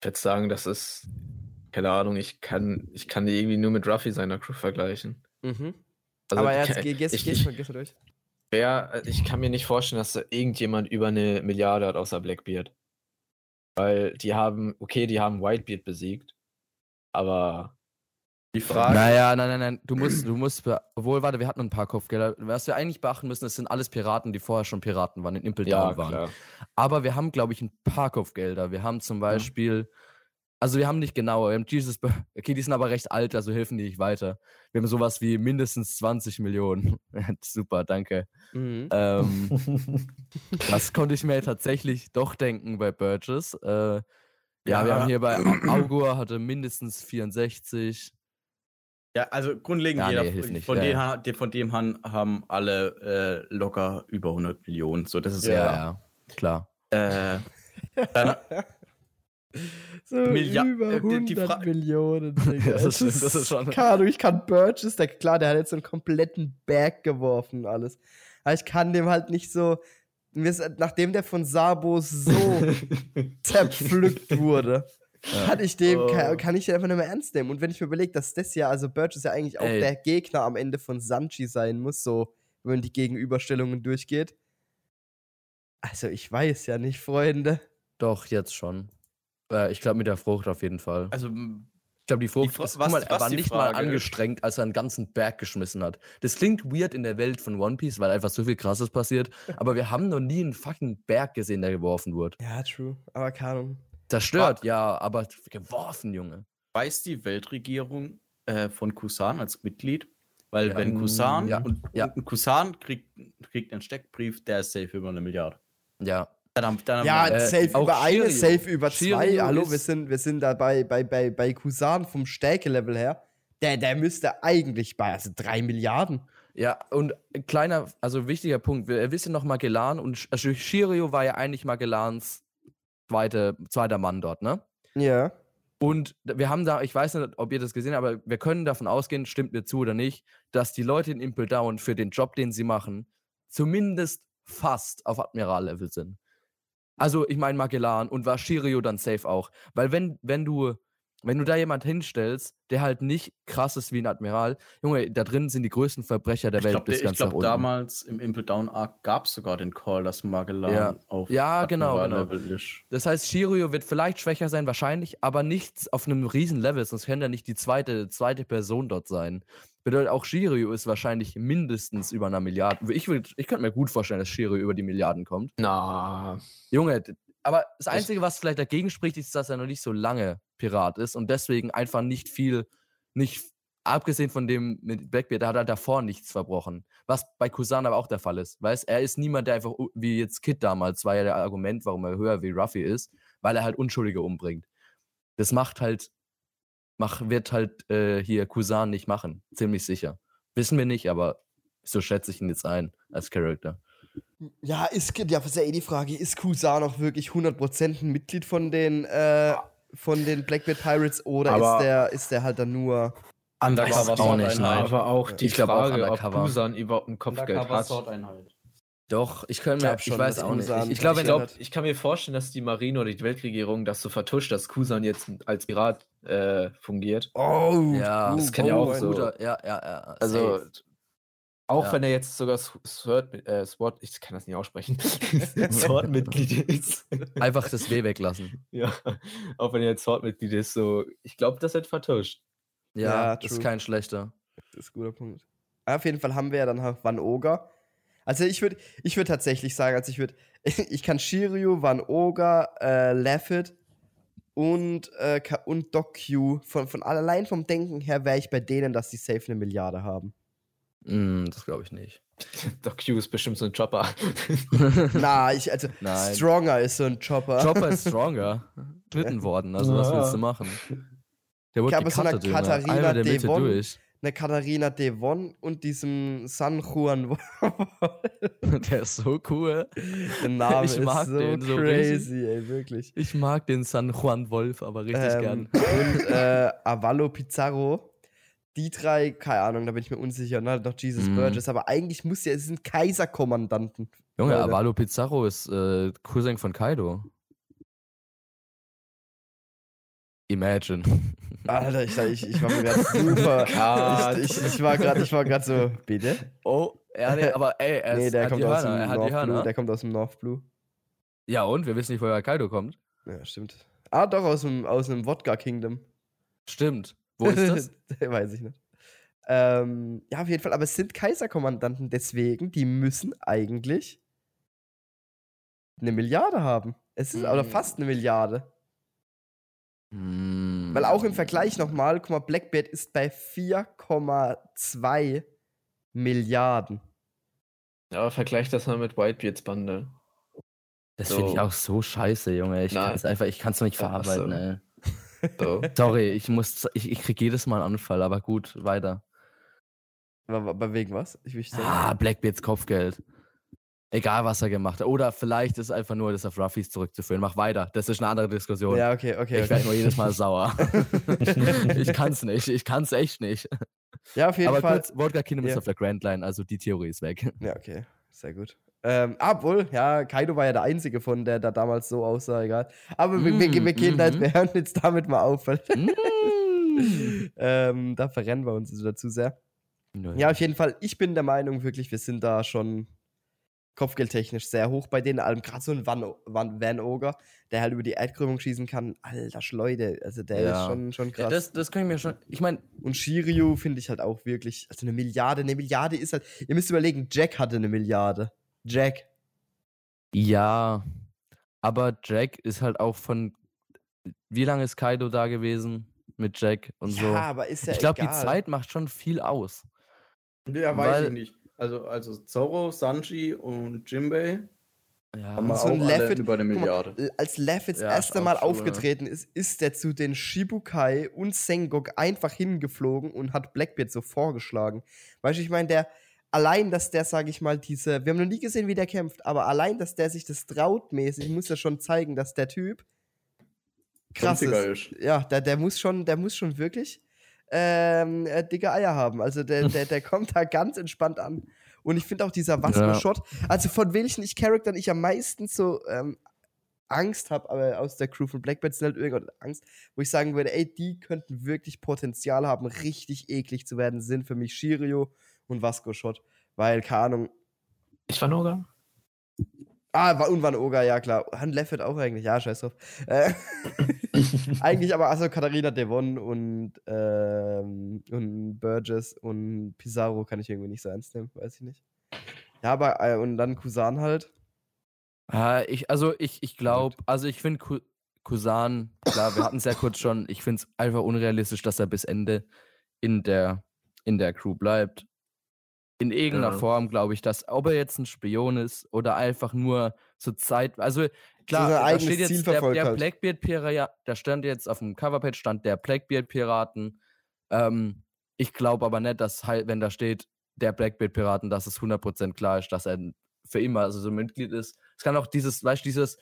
Ich würde sagen, das ist, keine Ahnung, ich kann, ich kann die irgendwie nur mit Ruffy seiner Crew vergleichen. Mhm. Also, Aber jetzt geh, mal durch. wer, ich kann mir nicht vorstellen, dass da irgendjemand über eine Milliarde hat, außer Blackbeard. Weil die haben, okay, die haben Whitebeard besiegt, aber Die Frage, Naja, nein, nein, nein. Du musst, du musst, obwohl, warte, wir hatten ein paar Kopfgelder. Was wir eigentlich beachten müssen, das sind alles Piraten, die vorher schon Piraten waren, in Impel ja, Down waren. klar. Aber wir haben, glaube ich, ein paar Kopfgelder. Wir haben zum Beispiel, also wir haben nicht genauer, wir haben Jesus, okay, die sind aber recht alt, also helfen die nicht weiter. Wir haben sowas wie mindestens 20 Millionen. Super, danke. Mhm. Ähm, das konnte ich mir tatsächlich doch denken bei Burgess. Äh, ja, wir Ja. haben hier bei Au- Augur hatte mindestens 64. ja, also grundlegend, Ja, jeder, nee, hilft nicht. von, Ja, denen, ja. ha- de- von dem han, haben alle äh, locker über 100 Millionen. So, das ist Ja, ja. klar. Äh, dann, So über äh, die- die 100 Fra- Millionen. Digga. Das ist- das ist schon- Ahnung, ich kann Burgess, der, klar, der hat jetzt so einen kompletten Bag geworfen und alles. Aber ich kann dem halt nicht so. Nachdem der von Sabo so zerpflückt wurde. Kann ich dem, Oh. kann, kann ich den einfach nicht mehr ernst nehmen. Und wenn ich mir überlege, dass das ja, also Burgess ja eigentlich auch Ey. der Gegner am Ende von Sanchi sein muss, so, wenn die Gegenüberstellungen durchgeht. Also, ich weiß ja nicht, Freunde. Doch, jetzt schon. Äh, ich glaube mit der Frucht auf jeden Fall. also, Ich glaube, die Frucht, Fra- ist, was- mal, er war die nicht mal Frage ist- angestrengt, als er einen ganzen Berg geschmissen hat. Das klingt weird in der Welt von One Piece, weil einfach so viel Krasses passiert. Aber wir haben noch nie einen fucking Berg gesehen, der geworfen wurde. Ja, true. Aber keine Ahnung. Zerstört, ja, aber geworfen, Junge. weiß die Weltregierung äh, von Kusan als Mitglied, Weil Ja, wenn mm, Kusan ja, und, ja. und Kusan kriegt, kriegt einen Steckbrief, der ist safe über eine Milliarde. Ja. Dann, haben- dann Ja, wir- äh, safe über eine, Shirio. safe über zwei. Shirio Hallo, wir sind, wir sind da bei, bei, bei, bei Kusan vom Stärkelevel her. Der, der müsste eigentlich bei also drei Milliarden. Ja, und ein kleiner, also wichtiger Punkt. Wir wissen noch Magellan und also Shirio war ja eigentlich Magellans zweite, zweiter Mann dort, ne? Ja. Und wir haben da, ich weiß nicht, ob ihr das gesehen habt, aber wir können davon ausgehen, stimmt mir zu oder nicht, dass die Leute in Impel Down für den Job, den sie machen, zumindest fast auf Admiral-Level sind. Also, ich meine Magellan und war Shirio dann safe auch. Weil wenn, wenn du, wenn du da jemand hinstellst, der halt nicht krass ist wie ein Admiral, Junge, da drin sind die größten Verbrecher der ich Welt glaube, bis ganz glaub, nach unten. damals im Impel Down Arc gab es sogar den Call, dass Magellan Ja. auf Ja, genau, ist. Das heißt, Shirio wird vielleicht schwächer sein, wahrscheinlich, aber nicht auf einem riesen Level, sonst kann er nicht die zweite, zweite Person dort sein. Bedeutet auch Shirio ist wahrscheinlich mindestens über einer Milliarde. Ich, würd- ich könnte mir gut vorstellen, dass Shirio über die Milliarden kommt. Na, Junge, aber das Einzige, was vielleicht dagegen spricht, ist, dass er noch nicht so lange Pirat ist und deswegen einfach nicht viel, nicht, abgesehen von dem mit Blackbeard, da hat er davor nichts verbrochen. Was bei Kusan aber auch der Fall ist. Weißt er ist niemand, der einfach, wie jetzt Kid damals, war ja der Argument, warum er höher wie Ruffy ist, weil er halt Unschuldige umbringt. Das macht halt, mach, wird halt äh, hier Kusan nicht machen. Ziemlich sicher. Wissen wir nicht, aber so schätze ich ihn jetzt ein als Charakter. Ja, ist, ja, ist ja eh die Frage, ist Kusan auch wirklich 100% ein Mitglied von den, äh, von den Blackbeard Pirates oder Aber- ist, der, ist der halt dann nur. Undercover Weiß ich auch nicht, Sword-Einheit. aber auch die Ich glaub auch Frage, ob. Kusan überhaupt ein Kopfgeld hat. Doch, ich kann Ich mir, ich schon, weiß dass auch nicht. Ich, ich glaube, Ich, glaub, ich kann mir vorstellen, dass die Marine oder die Weltregierung das so vertuscht, dass Kusan jetzt als Pirat äh, fungiert. Oh, Ja, oh, das kann ja auch so. guter, ja, ja, ja. Also, safe. Auch Ja. wenn er jetzt sogar Sword, äh, Sword, ich kann das nicht aussprechen, Sword-Mitglied ist. einfach das W weglassen. ja, auch wenn er jetzt Sword-Mitglied ist, so, ich glaube, das wird vertuscht. Ja, Ja, das true. ist kein schlechter. Das ist ein guter Punkt. Auf jeden Fall haben wir ja dann Van Oga. Also ich würde ich würd tatsächlich sagen, also ich würde, ich kann Shiryu, Van Oga, äh, Laffit und, äh, und Doc Q, von, von allein vom Denken her wäre ich bei denen, dass die safe eine Milliarde haben. Mm, das glaube ich nicht. Doc Q ist bestimmt so ein Chopper. Na, ich, also Nein. Stronger ist so ein Chopper. Chopper ist stronger. Schnitten worden, also was Ja. willst du machen? Der Ich habe so eine. Katharina Devon. durch. Eine Katharina Devon und diesem San Juan. Der ist so cool. Der Name Ich ist mag so den so crazy, ey, wirklich. Ich mag den San Juan Wolf aber richtig Ähm, gern. und äh, Avallo Pizarro. Die drei, keine Ahnung, da bin ich mir unsicher. Halt noch Jesus Mhm. Burgess. Aber eigentlich muss ja, es sind Kaiserkommandanten. Junge, Leute. Avalo Pizarro ist äh, Cousin von Kaido. Imagine. Alter, ich, ich, ich war mir gerade super. Ich, ich, ich war gerade ich war grad so, bitte? Oh, ja, nee, aber ey, er, Nee, der hat kommt die aus dem er hat die North Blue. Hörner. Der kommt aus dem North Blue. Ja, und? Wir wissen nicht, woher Kaido kommt. Ja, stimmt. Ah, doch, aus dem, aus dem Wodka Kingdom. Stimmt. Wo ist das? Weiß ich nicht. Ähm, ja, auf jeden Fall. Aber es sind Kaiserkommandanten, deswegen, die müssen eigentlich eine Milliarde haben. Es ist oder Mhm. fast eine Milliarde. Hm. Weil auch im Vergleich nochmal, guck mal, Blackbeard ist bei 4,2 Milliarden. Ja, aber vergleich das mal mit Whitebeards Bande. Das finde ich So. auch so scheiße, Junge. Ich kann es einfach, ich kann es noch nicht verarbeiten, so. ey. So. Sorry, ich muss, ich, ich krieg jedes Mal einen Anfall, aber gut, weiter. Aber, aber wegen was? Ich Ah, Blackbeards Kopfgeld. Egal, was er gemacht hat. Oder vielleicht ist einfach nur das auf Ruffys zurückzuführen. Mach weiter. Das ist eine andere Diskussion. Ja, okay, okay. ich okay. werde nur jedes Mal sauer. ich kann's nicht. Ich kann's echt nicht. Ja, auf jeden Aber Fall. kurz, Wodka Kingdom ist Ja. auf der Grand Line, also die Theorie ist weg. Ja, okay. Sehr gut. Ähm, obwohl, ja, Kaido war ja der Einzige von, der da damals so aussah, egal. Aber wir, wir, wir, gehen da, Mhm. wir hören jetzt damit mal auf, weil Mm. ähm, da verrennen wir uns dazu sehr. Ja, auf jeden Fall, ich bin der Meinung wirklich, wir sind da schon kopfgeldtechnisch sehr hoch bei denen, allem gerade so ein Van, Van, Van Oger, der halt über die Erdkrümmung schießen kann. Alter Schleude, also der Ja. ist schon, schon Ja, krass. das, das kann ich mir schon. Ich meine, Und Shiryu finde ich halt auch wirklich, also eine Milliarde, eine Milliarde ist halt, ihr müsst überlegen, Jack hatte eine Milliarde. Jack. ja. Aber Jack ist halt auch von. Wie lange ist Kaido da gewesen mit Jack und ja, so? aber ist ja ich glaube, die. Zeit macht schon viel aus. Ja, weiß Weil- ich nicht. Also, also Zoro, Sanji und Jimbei Ja, haben wir so auch Laffit- über eine mal, Milliarde. L- Als Ja, das ist erste Mal ja. aufgetreten ist, ist der zu den Shibukai und Sengok einfach hingeflogen und hat Blackbeard so vorgeschlagen. Weißt du, ich meine, der, allein, dass der, sage ich mal, diese, wir haben noch nie gesehen, wie der kämpft, aber allein, dass der sich das traut mäßig, muss ja schon zeigen, dass der Typ krass ist. Ist. Ja, der, der muss schon, der muss schon wirklich ähm, äh, dicke Eier haben. Also der, der, der kommt da ganz entspannt an. Und ich finde auch dieser Vasco-Shot, also von welchen ich Charaktern ich am meisten so ähm, Angst habe, aber aus der Crew von Blackbird sind halt irgendwann Angst, wo ich sagen würde, ey, die könnten wirklich Potenzial haben, richtig eklig zu werden, sind für mich Shirio und Vasco-Shot. Weil, keine Ahnung, Ich war Noga. Ah, und Van Oga, ja klar. Han Leffert auch eigentlich, ja, scheiß drauf. Äh, eigentlich aber, also Katharina Devon und, ähm, und Burgess und Pizarro kann ich irgendwie nicht so ernst nehmen, weiß ich nicht. Ja, aber, äh, und dann Kusan halt. Ah, ich, also ich, ich glaube, also ich finde Ku Kusan, klar, wir hatten es ja kurz schon, ich finde es einfach unrealistisch, dass er bis Ende in der, in der Crew bleibt. In irgendeiner Ja. Form glaube ich, dass, ob er jetzt ein Spion ist oder einfach nur zur Zeit, also klar, da eigenes steht Ziel jetzt der, der halt. Blackbeard-Pirat, da stand jetzt auf dem Coverpage stand der Blackbeard-Piraten. Ähm, ich glaube aber nicht, dass halt, wenn da steht, der Blackbeard-Piraten, dass es 100% klar ist, dass er für immer also so ein Mitglied ist. Es kann auch dieses, weißt du, dieses,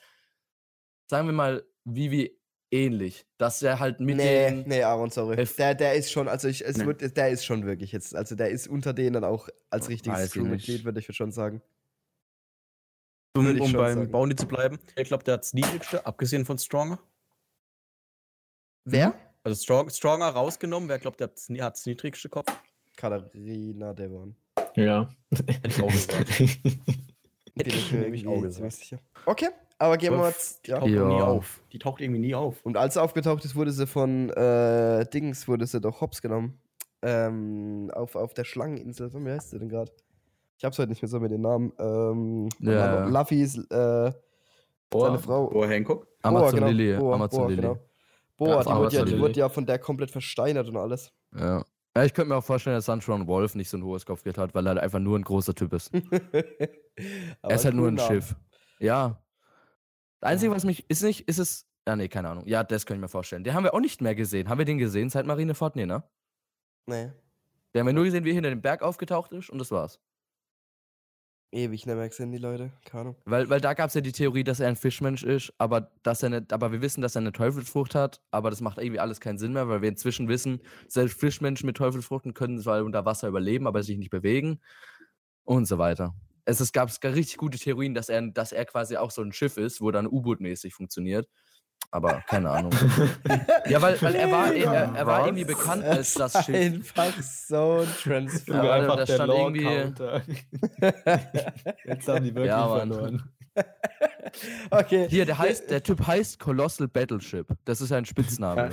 sagen wir mal, wie wie ähnlich, dass er halt mit nee, den, nee, Aaron, sorry. F- Der, der ist schon, also ich, es Nee. wird, der ist schon wirklich jetzt, also der ist unter denen auch als richtiges Crewmitglied, würde ich schon sagen. Um, um beim sagen. Bounty zu bleiben. Ich glaube, der hat das niedrigste, abgesehen von Stronger. Wer? Also Strong, Stronger rausgenommen. Wer glaubt, der hat das niedrigste Kopf? Katharina Devon. Ja. Hätte ich auch gesagt. Bin ich auch gesagt. Okay, aber gehen wir mal. Die Ja. taucht irgendwie nie Ja. auf. Die taucht irgendwie nie auf. Und als sie aufgetaucht ist, wurde sie von äh, Dings, wurde sie doch hops genommen. Ähm, auf, auf der Schlangeninsel. Wie heißt sie denn gerade? Ich hab's heute nicht mehr so mit den Namen. Ähm, Ja. Luffys, äh, seine Frau. Boah, Hancock. Amazon genau. Lily, Boa, Amazon Boa, Lily. genau. Boah, Ja, die, wurde ja, die Lily. wurde ja von der komplett versteinert und alles. Ja. ja, ich könnte mir auch vorstellen, dass Sunshine Wolf nicht so ein hohes Kopfgeld hat, weil er halt einfach nur ein großer Typ ist. Er ist halt nur ein. Schiff. Ja. Das Einzige, was mich, ist nicht, ist es, ja, nee, keine Ahnung. Ja, das kann ich mir vorstellen. Den haben wir auch nicht mehr gesehen. Haben wir den gesehen seit Marineford? Nee, ne? Nee, Den haben wir nur gesehen, wie er hinter dem Berg aufgetaucht ist und das war's. ewig nicht mehr gesehen, die Leute. Keine Ahnung. Weil, weil da gab es ja die Theorie, dass er ein Fischmensch ist, aber dass er nicht, aber wir wissen, dass er eine Teufelsfrucht hat, aber das macht irgendwie alles keinen Sinn mehr, weil wir inzwischen wissen, selbst Fischmenschen mit Teufelsfruchten können zwar unter Wasser überleben, aber sich nicht bewegen und so weiter. Es, es gab richtig gute Theorien, dass er, dass er quasi auch so ein Schiff ist, wo dann U-Boot-mäßig funktioniert. Aber keine Ahnung. ja, weil, weil er war, er, er war irgendwie bekannt als das Schiff. Einfach so ein Transfer. Ja, aber da stand irgendwie- Jetzt haben die wirklich Ja, Mann. verloren. okay. Hier, der heißt, der Typ heißt Colossal Battleship. Das ist ein Spitzname.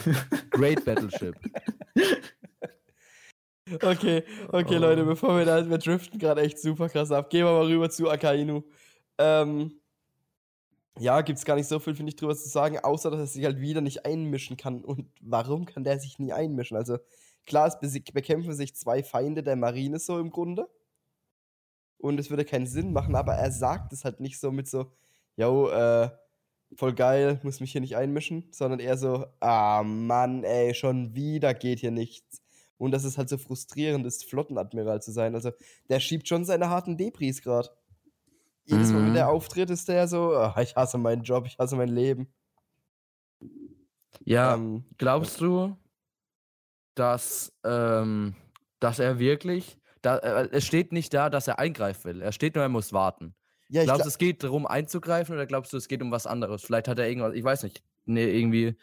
Great Battleship. Okay, okay, Oh. Leute, bevor wir da, wir driften gerade echt super krass ab. Gehen wir mal rüber zu Akainu. Ähm, ja, gibt's gar nicht so viel, finde ich, drüber zu sagen, außer dass er sich halt wieder nicht einmischen kann. Und warum kann der sich nie einmischen? Also, klar, es bekämpfen sich zwei Feinde der Marine so im Grunde. Und es würde keinen Sinn machen, aber er sagt es halt nicht so mit so, yo, äh, voll geil, muss mich hier nicht einmischen, sondern eher so, ah Mann, ey, schon wieder geht hier nichts. Und das ist halt so frustrierend ist, Flottenadmiral zu sein. Also, der schiebt schon seine harten Depris gerade. Jedes Mal, wenn Mhm. der auftritt, ist der so, ah, ich hasse meinen Job, ich hasse mein Leben. Ja, Ähm, glaubst du, dass, ähm, dass er wirklich, da, äh, es steht nicht da, dass er eingreifen will. Er steht nur, er muss warten. ja, glaubst du, glaub, es geht darum einzugreifen oder glaubst du, es geht um was anderes? Vielleicht hat er irgendwas, ich weiß nicht. Nee, irgendwie,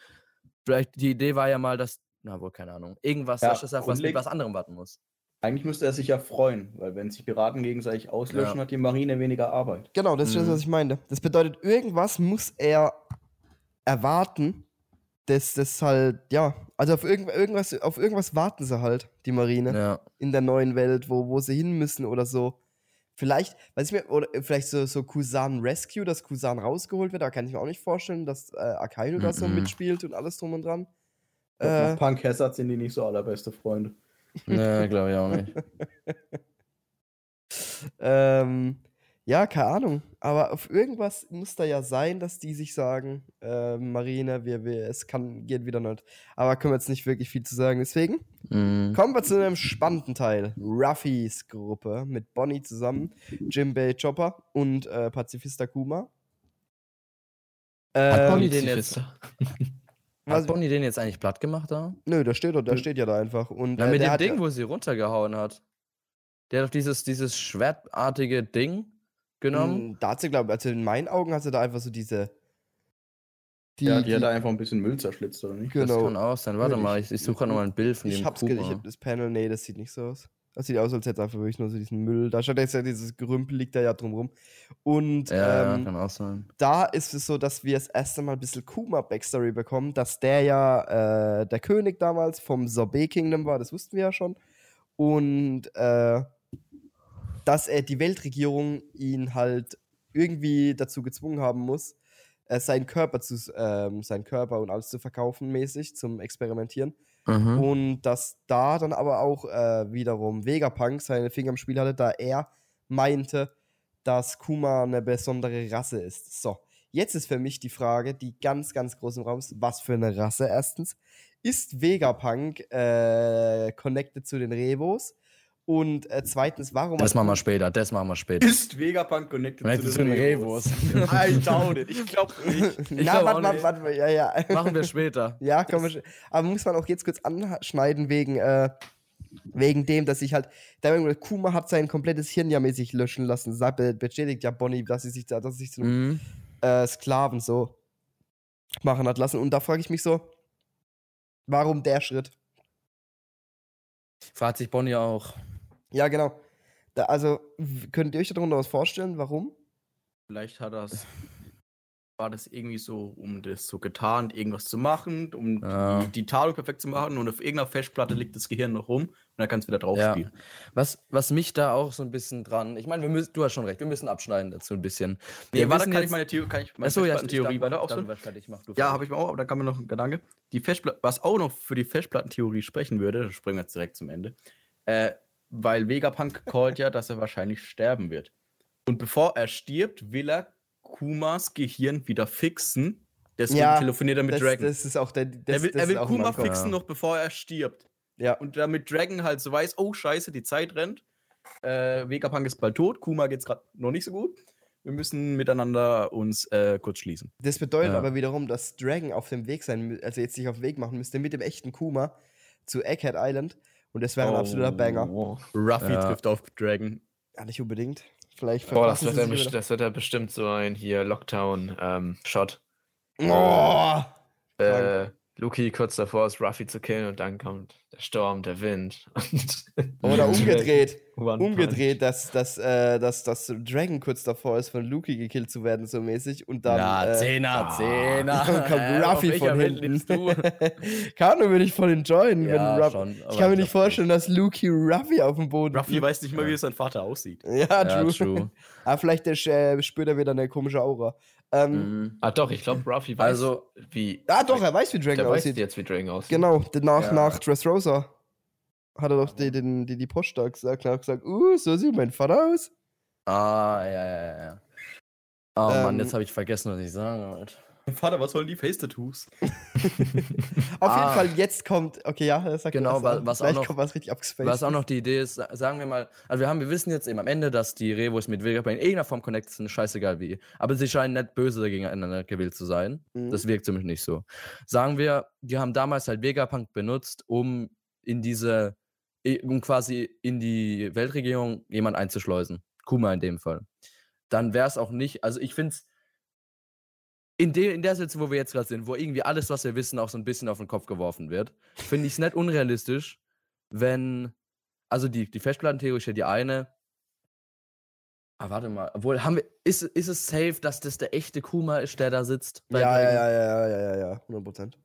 vielleicht, die Idee war ja mal, dass, na wohl, keine Ahnung, irgendwas, Ja, dass er auf was, mit was anderem warten muss. Eigentlich müsste er sich ja freuen, weil wenn sich Piraten gegenseitig auslöschen, Ja. hat die Marine weniger Arbeit. genau, das ist das, Mhm. was ich meinte. Das bedeutet, irgendwas muss er erwarten, dass das halt, ja, also auf, irgend, irgendwas, auf irgendwas warten sie halt, die Marine. Ja. in der neuen Welt, wo, wo sie hin müssen oder so. Vielleicht, weiß ich mir, oder vielleicht so, so Kusan Rescue, dass Kusan rausgeholt wird, da kann ich mir auch nicht vorstellen, dass äh, Akainu da so Mhm. mitspielt und alles drum und dran. Äh, Punk Hazard sind die nicht so allerbeste Freunde. Nee, glaube ich auch nicht. ähm, ja, keine Ahnung. Aber auf irgendwas muss da ja sein, dass die sich sagen, äh, Marine, wir, wir, es kann, geht wieder nicht. Aber können wir jetzt nicht wirklich viel zu sagen. Deswegen Mhm. kommen wir zu einem spannenden Teil. Ruffys Gruppe mit Bonnie zusammen, Jimbei Chopper und äh, Pazifista Kuma. Hat Ähm, Bonnie den jetzt, Pazifista. Was- hat Bonnie den jetzt eigentlich platt gemacht da? Nö, da steht, doch- da steht ja da einfach. Und, Na, äh, mit der dem Ding, ja, wo sie runtergehauen hat. Der hat doch dieses, dieses schwertartige Ding genommen. Mm, Da hat sie, glaube ich, also in meinen Augen hat sie da einfach so diese. Die, Ja, die hat da einfach ein bisschen Müll zerschlitzt, oder nicht? Das genau. kann auch sein. Warte Ich- mal, ich, ich suche noch mal ein Bild von Ich dem hab's ge- ich hab das Panel, nee, das sieht nicht so aus. Das sieht aus, als hätte es einfach wirklich nur so diesen Müll. Da steht jetzt ja dieses Gerümpel, liegt da ja drumrum. Und Ja, ähm, kann auch sein. da ist es so, dass wir das erste Mal ein bisschen Kuma-Backstory bekommen, dass der ja äh, der König damals vom Sorbet Kingdom war, das wussten wir ja schon. Und äh, dass er die Weltregierung ihn halt irgendwie dazu gezwungen haben muss, äh, seinen Körper zu, ähm, seinen Körper und alles zu verkaufen mäßig zum Experimentieren. Mhm. Und dass da dann aber auch äh, wiederum Vegapunk seine Finger im Spiel hatte, da er meinte, dass Kuma eine besondere Rasse ist. So, jetzt ist für mich die Frage, die ganz, ganz groß im Raum ist, was für eine Rasse erstens? Ist Vegapunk äh, connected zu den Revos? Und äh, zweitens, warum... Das machen wir später, das machen wir später. Ist Vegapunk connected Connected zu den Revos. I doubt it. Ich glaube nicht. Ich Na, glaub warte, warte, warte, ja, ja. machen wir später. Ja, komm, aber muss man auch jetzt kurz anschneiden wegen, äh, wegen dem, dass ich halt, irgendwo- Kuma hat sein komplettes Hirn ja mäßig löschen lassen. Sagt, be- bestätigt ja Bonnie, dass sie sich da, dass sie sich zu einem Mhm. äh, Sklaven so machen hat lassen. Und da frage ich mich so, warum der Schritt? Fragt sich Bonnie auch. Ja, genau. Da, also, könnt ihr euch darunter was vorstellen, warum? Vielleicht hat das. War das irgendwie so, um das so getan, irgendwas zu machen, um Ja. die, die Tarnung perfekt zu machen und auf irgendeiner Festplatte liegt das Gehirn noch rum und dann kannst du wieder drauf Ja. spielen. Was, was mich da auch so ein bisschen dran. Ich meine, wir müssen, du hast schon recht, wir müssen abschneiden dazu ein bisschen. Nee, warte, kann jetzt- ich meine Theorie, kann ich meine Achso, ja, Festplattentheorie ich weiter du Ja, habe ich mir auch, aber da kam mir noch ein Gedanke. Die Festpla was auch noch für die Festplattentheorie sprechen würde, da springen wir jetzt direkt zum Ende, äh, weil Vegapunk callt ja, dass er wahrscheinlich sterben wird. Und bevor er stirbt, will er Kumas Gehirn wieder fixen. Deswegen Ja, telefoniert er mit Das, Dragon. das ist auch der. Das, er will, das er will ist auch in Kuma fixen, Ja. noch bevor er stirbt. Ja. Und damit Dragon halt so weiß, oh scheiße, die Zeit rennt. Äh, Vegapunk ist bald tot, Kuma geht's gerade noch nicht so gut. Wir müssen miteinander uns äh, kurz schließen. Das bedeutet Ja. aber wiederum, dass Dragon auf dem Weg sein, also jetzt sich auf den Weg machen müsste mit dem echten Kuma zu Egghead Island. Und das wäre ein absoluter Banger. Oh. Ruffy Ja. trifft auf Dragon. Ja, nicht unbedingt. Vielleicht Boah, das wird, best- das wird ja bestimmt so ein hier Lockdown-Shot. wieder. Oh! äh, Luki kurz davor ist, Ruffy zu killen und dann kommt der Sturm, der Wind. Und Oder umgedreht. Umgedreht, dass, dass, äh, dass, dass Dragon kurz davor ist, von Luki gekillt zu werden, so mäßig. Und dann. ja, äh, Zehner, ah, Zehner. dann kommt Äh, Ruffy von hinten. Kann würde ich voll enjoyen, ja, wenn Ruff schon, Ich kann mir nicht vorstellen, dass Luki Ruffy auf dem Boden Ruffy fliegt. weiß nicht mal, wie sein Vater aussieht. Ja, Ja, true. true. Aber vielleicht der, äh, spürt er wieder eine komische Aura. Ähm, Mhm. Ah, doch, ich glaube, Ruffy weiß, Also, wie. Ah, doch, er weiß, wie Dragon der weiß aussieht. jetzt, wie Dragon aussieht. Genau, nach, Ja. nach Dressrosa hat er doch die, den, die, die Post da gesagt, er hat gesagt, uh, so sieht mein Vater aus. ah, ja, ja, ja, ja. Oh Mann, Ähm, jetzt habe ich vergessen, was ich sagen wollte. Vater, was sollen die Face-Tattoos? Auf Ah. jeden Fall, jetzt kommt, okay, ja, sagt Genau, wa- was auch Vielleicht noch- kommt was richtig abgespaced. Was auch noch die Idee ist, sa- sagen wir mal, also wir haben, wir wissen jetzt eben am Ende, dass die Revos mit Vegapunk in irgendeiner Form connected sind, scheißegal wie. Aber sie scheinen nicht böse gegeneinander gewählt zu sein. Mhm. Das wirkt zumindest nicht so. Sagen wir, die haben damals halt Vegapunk benutzt, um in diese, um quasi in die Weltregierung jemand einzuschleusen. Kuma in dem Fall. Dann wäre es auch nicht, also ich finde es, in, de, in der Situation, wo wir jetzt gerade sind, wo irgendwie alles, was wir wissen, auch so ein bisschen auf den Kopf geworfen wird, finde ich es nicht unrealistisch, wenn, also die, die Festplattentheorie ist ja die eine. Ah, warte mal, obwohl, haben wir, ist, ist es safe, dass das der echte Kuma ist, der da sitzt? ja, ja, ja, ja, ja, ja, ja, 100 Prozent.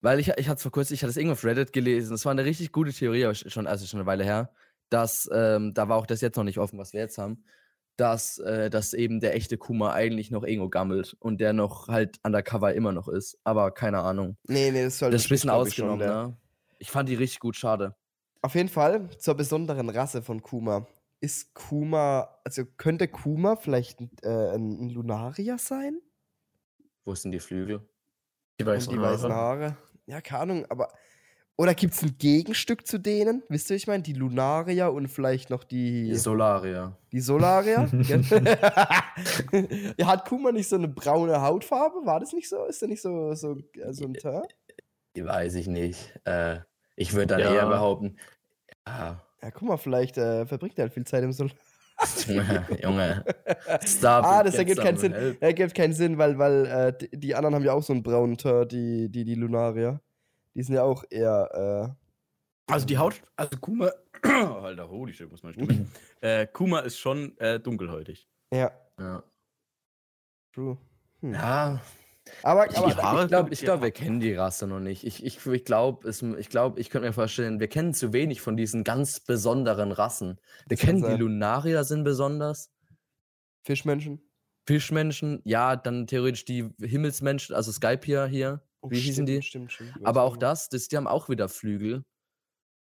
Weil ich, ich hatte es vor kurzem, ich hatte es irgendwo auf Reddit gelesen. Es war eine richtig gute Theorie, aber schon, also schon eine Weile her, dass, ähm, da war auch das jetzt noch nicht offen, was wir jetzt haben, dass, äh, dass eben der echte Kuma eigentlich noch irgendwo gammelt und der noch halt undercover immer noch ist. Aber keine Ahnung. Nee, nee, das soll Das ist ein bisschen glaub ich, schon, ausgenommen, ja. ne? Ich fand die richtig gut, schade. Auf jeden Fall zur besonderen Rasse von Kuma. ist Kuma, also könnte Kuma vielleicht äh, ein, Lunarier sein? Wo sind die Flügel? Die Und die weißen Haare. Ja, keine Ahnung, aber. Oder gibt es ein Gegenstück zu denen? Wisst ihr, ich meine? Die Lunarier und vielleicht noch die, Die Solaria. die Solarier? Gell? ja, hat Kuma nicht so eine braune Hautfarbe? War das nicht so? Ist der nicht so, so, so ein Teint? Die weiß ich nicht. Äh, ich würde dann Ja. eher behaupten, ja, Ja, guck mal, vielleicht äh, verbringt er halt viel Zeit im Solar. Junge, Stop. Ah, das ergibt keinen Sinn. Ergibt keinen Sinn, weil, weil äh, die, die anderen haben ja auch so einen braunen Teint, die, die, die Lunarier. Die sind ja auch eher. Also die Haut, also Kuma, Alter, holy shit, muss man Stimme. äh, Kuma ist schon äh, dunkelhäutig. Äh, ja, Ja. true. Hm. ja, Aber, Die aber ich glaube, ich glaub, wir kennen die Rasse noch nicht. Ich, ich, ich glaube, ich, glaub, ich könnte mir vorstellen, wir kennen zu wenig von diesen ganz besonderen Rassen. Wir Das kennen die. Lunarier sind besonders. Fischmenschen. Fischmenschen, ja, dann theoretisch die Himmelsmenschen, also Skypier hier. Oh, Wie hießen stimmt, die? Stimmt, stimmt. Aber nicht auch das, das, die haben auch wieder Flügel.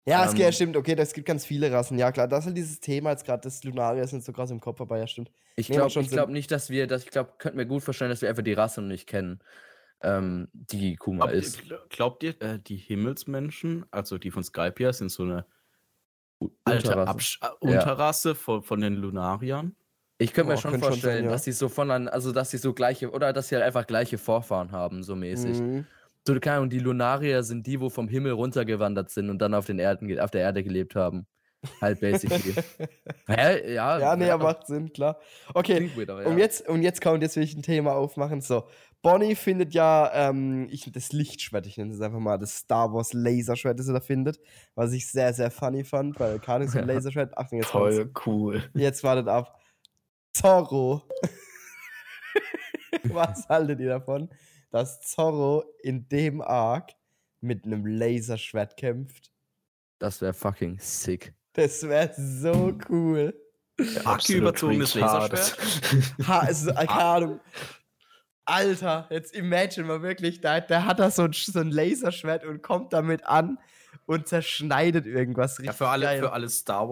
Ja, es ähm, ja, stimmt. Okay, das gibt ganz viele Rassen. Ja, klar. Das ist halt dieses Thema jetzt gerade des Lunariers sind so krass im Kopf, aber ja, stimmt. Ich glaube glaub nicht, dass wir, dass ich glaube, könnten mir gut vorstellen, dass wir einfach die Rasse noch nicht kennen, ähm, die Kuma Glaubt ihr, ist. gl- glaubt ihr äh, die Himmelsmenschen, also die von Skypia, sind so eine alte Unterrasse. Absch äh, Unterrasse von, von den Lunariern? Ich könnte mir Boah, schon könnte schon sein, vorstellen, ja. dass sie so voneinander, also dass sie so gleiche, oder dass sie halt einfach gleiche Vorfahren haben, so mäßig. Mhm. So, keine Ahnung, die Lunarier sind die, wo vom Himmel runtergewandert sind und dann auf, den Erden, auf der Erde gelebt haben. Halt basically. Hä? Ja, Ja, nee, aber macht Sinn, klar. Okay, aber ja. Und jetzt, und jetzt kommt, jetzt will ich ein Thema aufmachen. So, Bonnie findet ja, ähm, ich, das Lichtschwert, ich nenne es einfach mal, das Star Wars Laserschwert, das er da findet, was ich sehr, sehr funny fand, weil keine ist ein Ja. Laserschwert. Achtung, jetzt. Voll cool. Jetzt wartet ab. Zorro. was haltet ihr davon, dass Zorro in dem Arc mit einem Laserschwert kämpft? Das wäre fucking sick. Das wäre so cool. Arg überzogenes Laserschwert. Ha, es ist, keine Ahnung. Alter, jetzt imagine mal wirklich, da, der hat da so ein, so ein Laserschwert und kommt damit an und zerschneidet irgendwas richtig Ja, für alle, geil. für alle Star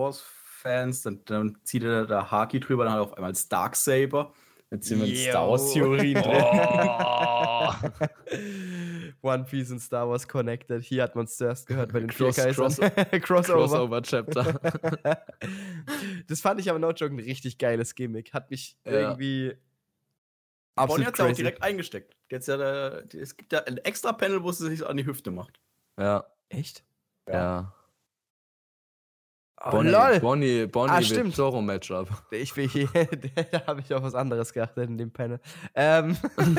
Wars-Fans, dann, dann zieht er da Haki drüber, dann hat er auf einmal das Darksaber. Jetzt sind wir in Yo. Star Wars-Theorien drin. One Piece und Star Wars Connected. Hier hat man es zuerst gehört bei den Cross- Vierkaisern. Crossover. Crossover-Chapter. das fand ich aber no joke ein richtig geiles Gimmick. Hat mich Ja. irgendwie Bonnie absolut hat es ja auch direkt eingesteckt. Jetzt ja, da- es gibt ja ein extra Panel, wo sie sich an die Hüfte macht. ja, Echt? ja. Oh, Bonnie, lol. Bonnie, Bonnie Ah, stimmt. Zorro-Matchup. Ich bin hier, da habe ich auf was anderes geachtet in dem Panel. Ähm,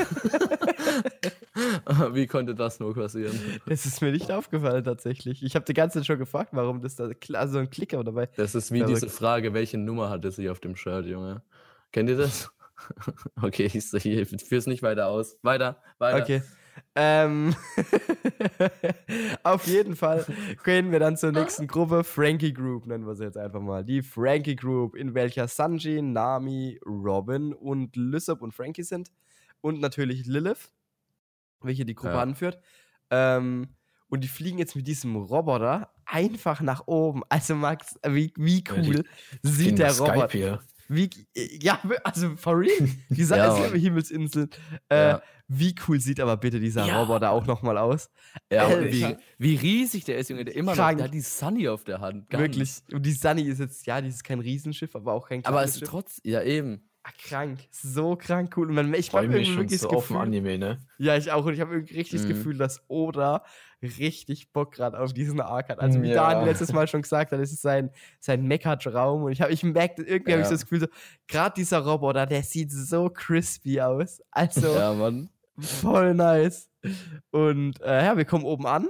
Wie konnte das nur passieren? das ist mir nicht aufgefallen tatsächlich. Ich habe die ganze Zeit schon gefragt, warum das da klar so ein Klicker dabei. Das ist wie Verrückt. diese Frage, welche Nummer hatte sie auf dem Shirt, Junge? Kennt ihr das? Okay, ich, ich, ich führe es nicht weiter aus. Weiter, weiter. Okay. Ähm, auf jeden Fall gehen wir dann zur nächsten Gruppe. Frankie Group nennen wir sie jetzt einfach mal. Die Frankie Group, in welcher Sanji, Nami, Robin und Lysop und Frankie sind. Und natürlich Lilith, welche die Gruppe Ja. anführt. Ähm, und die fliegen jetzt mit diesem Roboter einfach nach oben. Also Max, wie, wie Ja, die cool sieht der Roboter. Wie, ja, also for real. Die Sache Ja, ist ja. Himmelsinsel. Äh, Ja. Wie cool sieht aber bitte dieser Ja. Roboter auch nochmal aus? Ja, Alter. wie, wie riesig der ist, Junge. Der immer noch, der hat die Sunny auf der Hand. Ganz. Wirklich. Und die Sunny ist jetzt, ja, die ist kein Riesenschiff, aber auch kein Aber kleines es ist trotz, ja eben. Ah, krank. So krank cool. Und man, ich freue habe mich irgendwie schon wirklich so das auf Anime, ne? ja, ich auch. Und ich habe irgendwie richtig das Mhm. Gefühl, dass Oda richtig Bock gerade auf diesen Arc hat. Also wie Ja. Dan letztes Mal schon gesagt hat, es ist sein, sein Mecha-Traum. Und ich habe ich merke, irgendwie habe ich Ja. so das Gefühl, so, gerade dieser Roboter, der sieht so crispy aus. Also Ja, Mann. voll nice. Und äh, ja, wir kommen oben an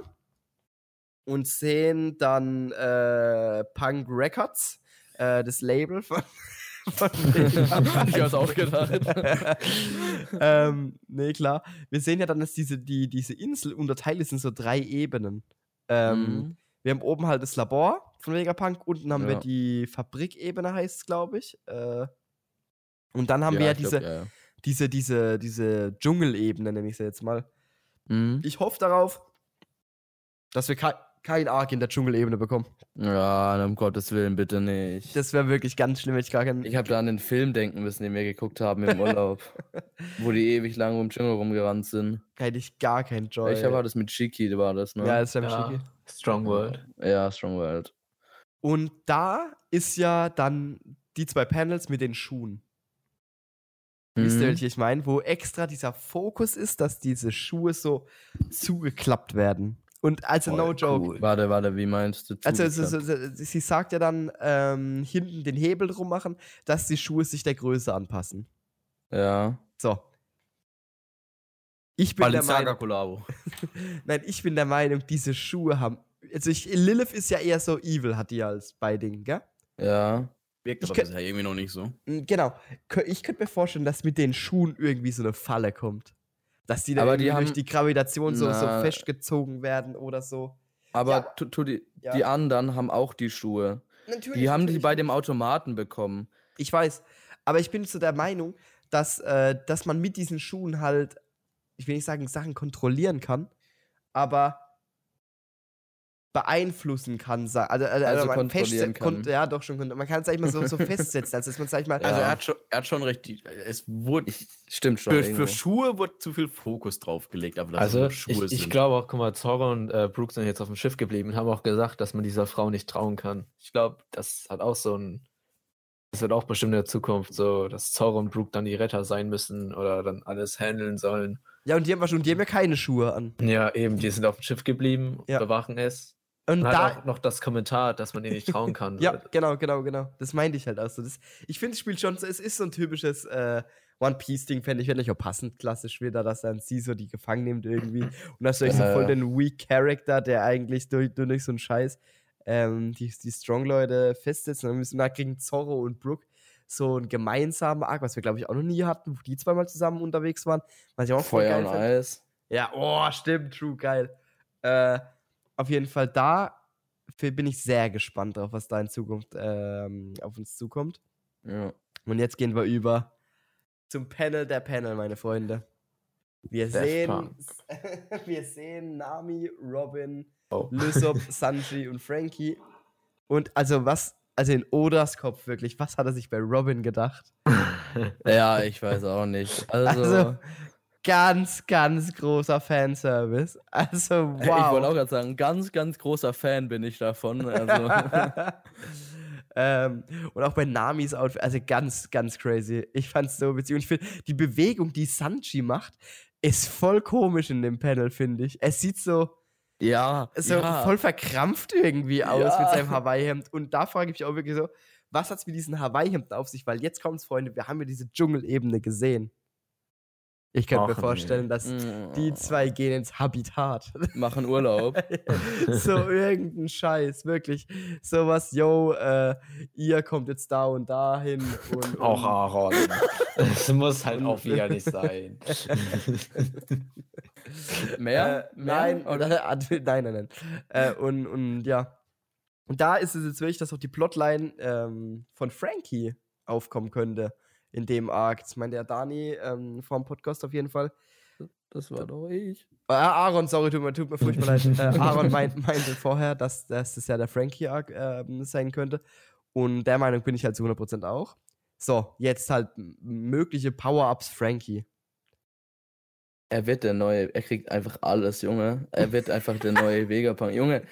und sehen dann äh, Punk Records, äh, das Label von. Ich hab's auch gedacht. ähm, nee, klar. Wir sehen ja dann, dass diese, die, diese Insel unterteilt ist in so drei Ebenen. Ähm, Mhm. Wir haben oben halt das Labor von Vegapunk, unten haben wir Ja. die Fabrikebene, heißt es, glaube ich. Äh, und dann haben wir ja diese, glaub, ja. diese, diese, diese Dschungelebene, nenne ich sie jetzt mal. Mhm. Ich hoffe darauf, dass wir kein Arc in der Dschungelebene bekommen. Ja, um Gottes Willen, bitte nicht. Das wäre wirklich ganz schlimm, wenn ich gar keinen. Ich habe da an den Film denken müssen, den wir geguckt haben im Urlaub. wo die ewig lang um Dschungel rumgerannt sind. hätte ich gar keinen Joy. Ich war das mit Shiki, war das, ne? ja, das wäre Ja, ja. Strong World. ja Strong World. Und da ist ja dann die zwei Panels mit den Schuhen. Wisst ihr, Mhm. welche ich meine? Wo extra dieser Fokus ist, dass diese Schuhe so zugeklappt werden. Und also no Voll joke. cool. Warte, warte, wie meinst du? Also ist, zugeklappt? es- sie sagt ja dann, ähm, hinten den Hebel drum machen, dass die Schuhe sich der Größe anpassen. ja. So. Ich bin der Balenciaga Meinung, Kollabo. nein, ich bin der Meinung, diese Schuhe haben. Also ich, Lilith ist ja eher so evil, hat die ja als Beiding, gell? Ja. Wirkt Ich aber könnt- bisher irgendwie noch nicht so. Mm, Genau. Ich könnte mir vorstellen, dass mit den Schuhen irgendwie so eine Falle kommt. Dass die dann Aber die irgendwie durch haben- die Gravitation so, so festgezogen werden oder so. Aber Ja. tu, tu die, Ja. die anderen haben auch die Schuhe. Natürlich. Die haben die natürlich. bei dem Automaten bekommen. Ich weiß. Aber ich bin so der Meinung, dass, äh, dass man mit diesen Schuhen halt, ich will nicht sagen, Sachen kontrollieren kann, aber beeinflussen kann. sa- Also, also, Also man kontrollieren kann. Ja, doch schon. Man kann es, sag ich mal, so, so festsetzen. Also, dass man, sag ich mal, Ja. Also er hat schon, er hat schon recht. die- Es wurde Stimmt schon. für, für Schuhe wurde zu viel Fokus drauf gelegt, aber Also, Schuhe ich, ich glaube auch, guck mal, Zora und äh, Brooke sind jetzt auf dem Schiff geblieben und haben auch gesagt, dass man dieser Frau nicht trauen kann. Ich glaube, das hat auch so ein. Das wird auch bestimmt in der Zukunft so, dass Zora und Brooke dann die Retter sein müssen oder dann alles handeln sollen. ja, und die haben, schon, die haben ja keine Schuhe an. Ja, eben, die sind auf dem Schiff geblieben, Ja. bewachen es. Und da, halt noch das Kommentar, dass man denen nicht trauen kann. Ja, genau, genau, genau. Das meinte ich halt auch so. Das, ich finde, es spielt schon so, es ist so ein typisches äh, One-Piece-Ding, fände ich, wenn ich auch passend klassisch wieder, dass dann sie so die gefangen nimmt irgendwie. Und hast du echt so voll den Weak Character, der eigentlich durch, durch so einen Scheiß ähm, die, die Strong-Leute festsetzt. Und dann müssen da kriegen Zorro und Brooke so einen gemeinsamen Arc, was wir, glaube ich, auch noch nie hatten, wo die zweimal zusammen unterwegs waren. Was ich auch voll Feuer geil und. Eis. Ja, oh, stimmt, true, geil. Äh, auf jeden Fall da bin ich sehr gespannt drauf, was da in Zukunft ähm, auf uns zukommt. Ja. Und jetzt gehen wir über zum Panel der Panel, meine Freunde. Wir Daft sehen, wir sehen Nami, Robin, Oh. Lysop, Sanji und Frankie. Und also was, also in Odas Kopf wirklich, was hat er sich bei Robin gedacht? ja, ich weiß auch nicht. Also, Also, ganz, ganz großer Fanservice. Also, wow. ich wollte auch gerade sagen, ganz, ganz großer Fan bin ich davon. Also, ähm, und auch bei Namis Outfit, also ganz, ganz crazy. Ich fand's so witzig. Und ich finde, die Bewegung, die Sanji macht, ist voll komisch in dem Panel, finde ich. Es sieht so, ja, so ja. voll verkrampft irgendwie aus Ja. mit seinem Hawaii-Hemd. Und da frage ich mich auch wirklich so, was hat's mit diesen Hawaii-Hemden auf sich? Weil jetzt kommt's, Freunde, wir haben ja diese Dschungelebene gesehen. Ich könnte mir vorstellen, dass Mm, die zwei gehen ins Habitat. machen Urlaub. so irgendein Scheiß, wirklich. Sowas, yo, äh, ihr kommt jetzt da und dahin. Und, Auch und, Aaron. Das muss halt auch wieder nicht sein. Mehr? Äh, Mehr? nein, Oder? oder, nein, nein, nein. Äh, und, und ja. Und da ist es jetzt wirklich, dass auch die Plotline ähm, von Frankie aufkommen könnte in dem Arc. Das meinte der Dani ähm, vom Podcast auf jeden Fall. Das war doch ich. Äh, Aaron, sorry, tut mir, tut mir furchtbar leid. Äh, Aaron meint, meinte vorher, dass, dass das ja der Frankie-Arc ähm, sein könnte. Und der Meinung bin ich halt zu 100% auch. So, jetzt halt mögliche Power-Ups Frankie. Er wird der neue, er kriegt einfach alles, Junge. Er wird einfach der neue Vegapunk. Junge,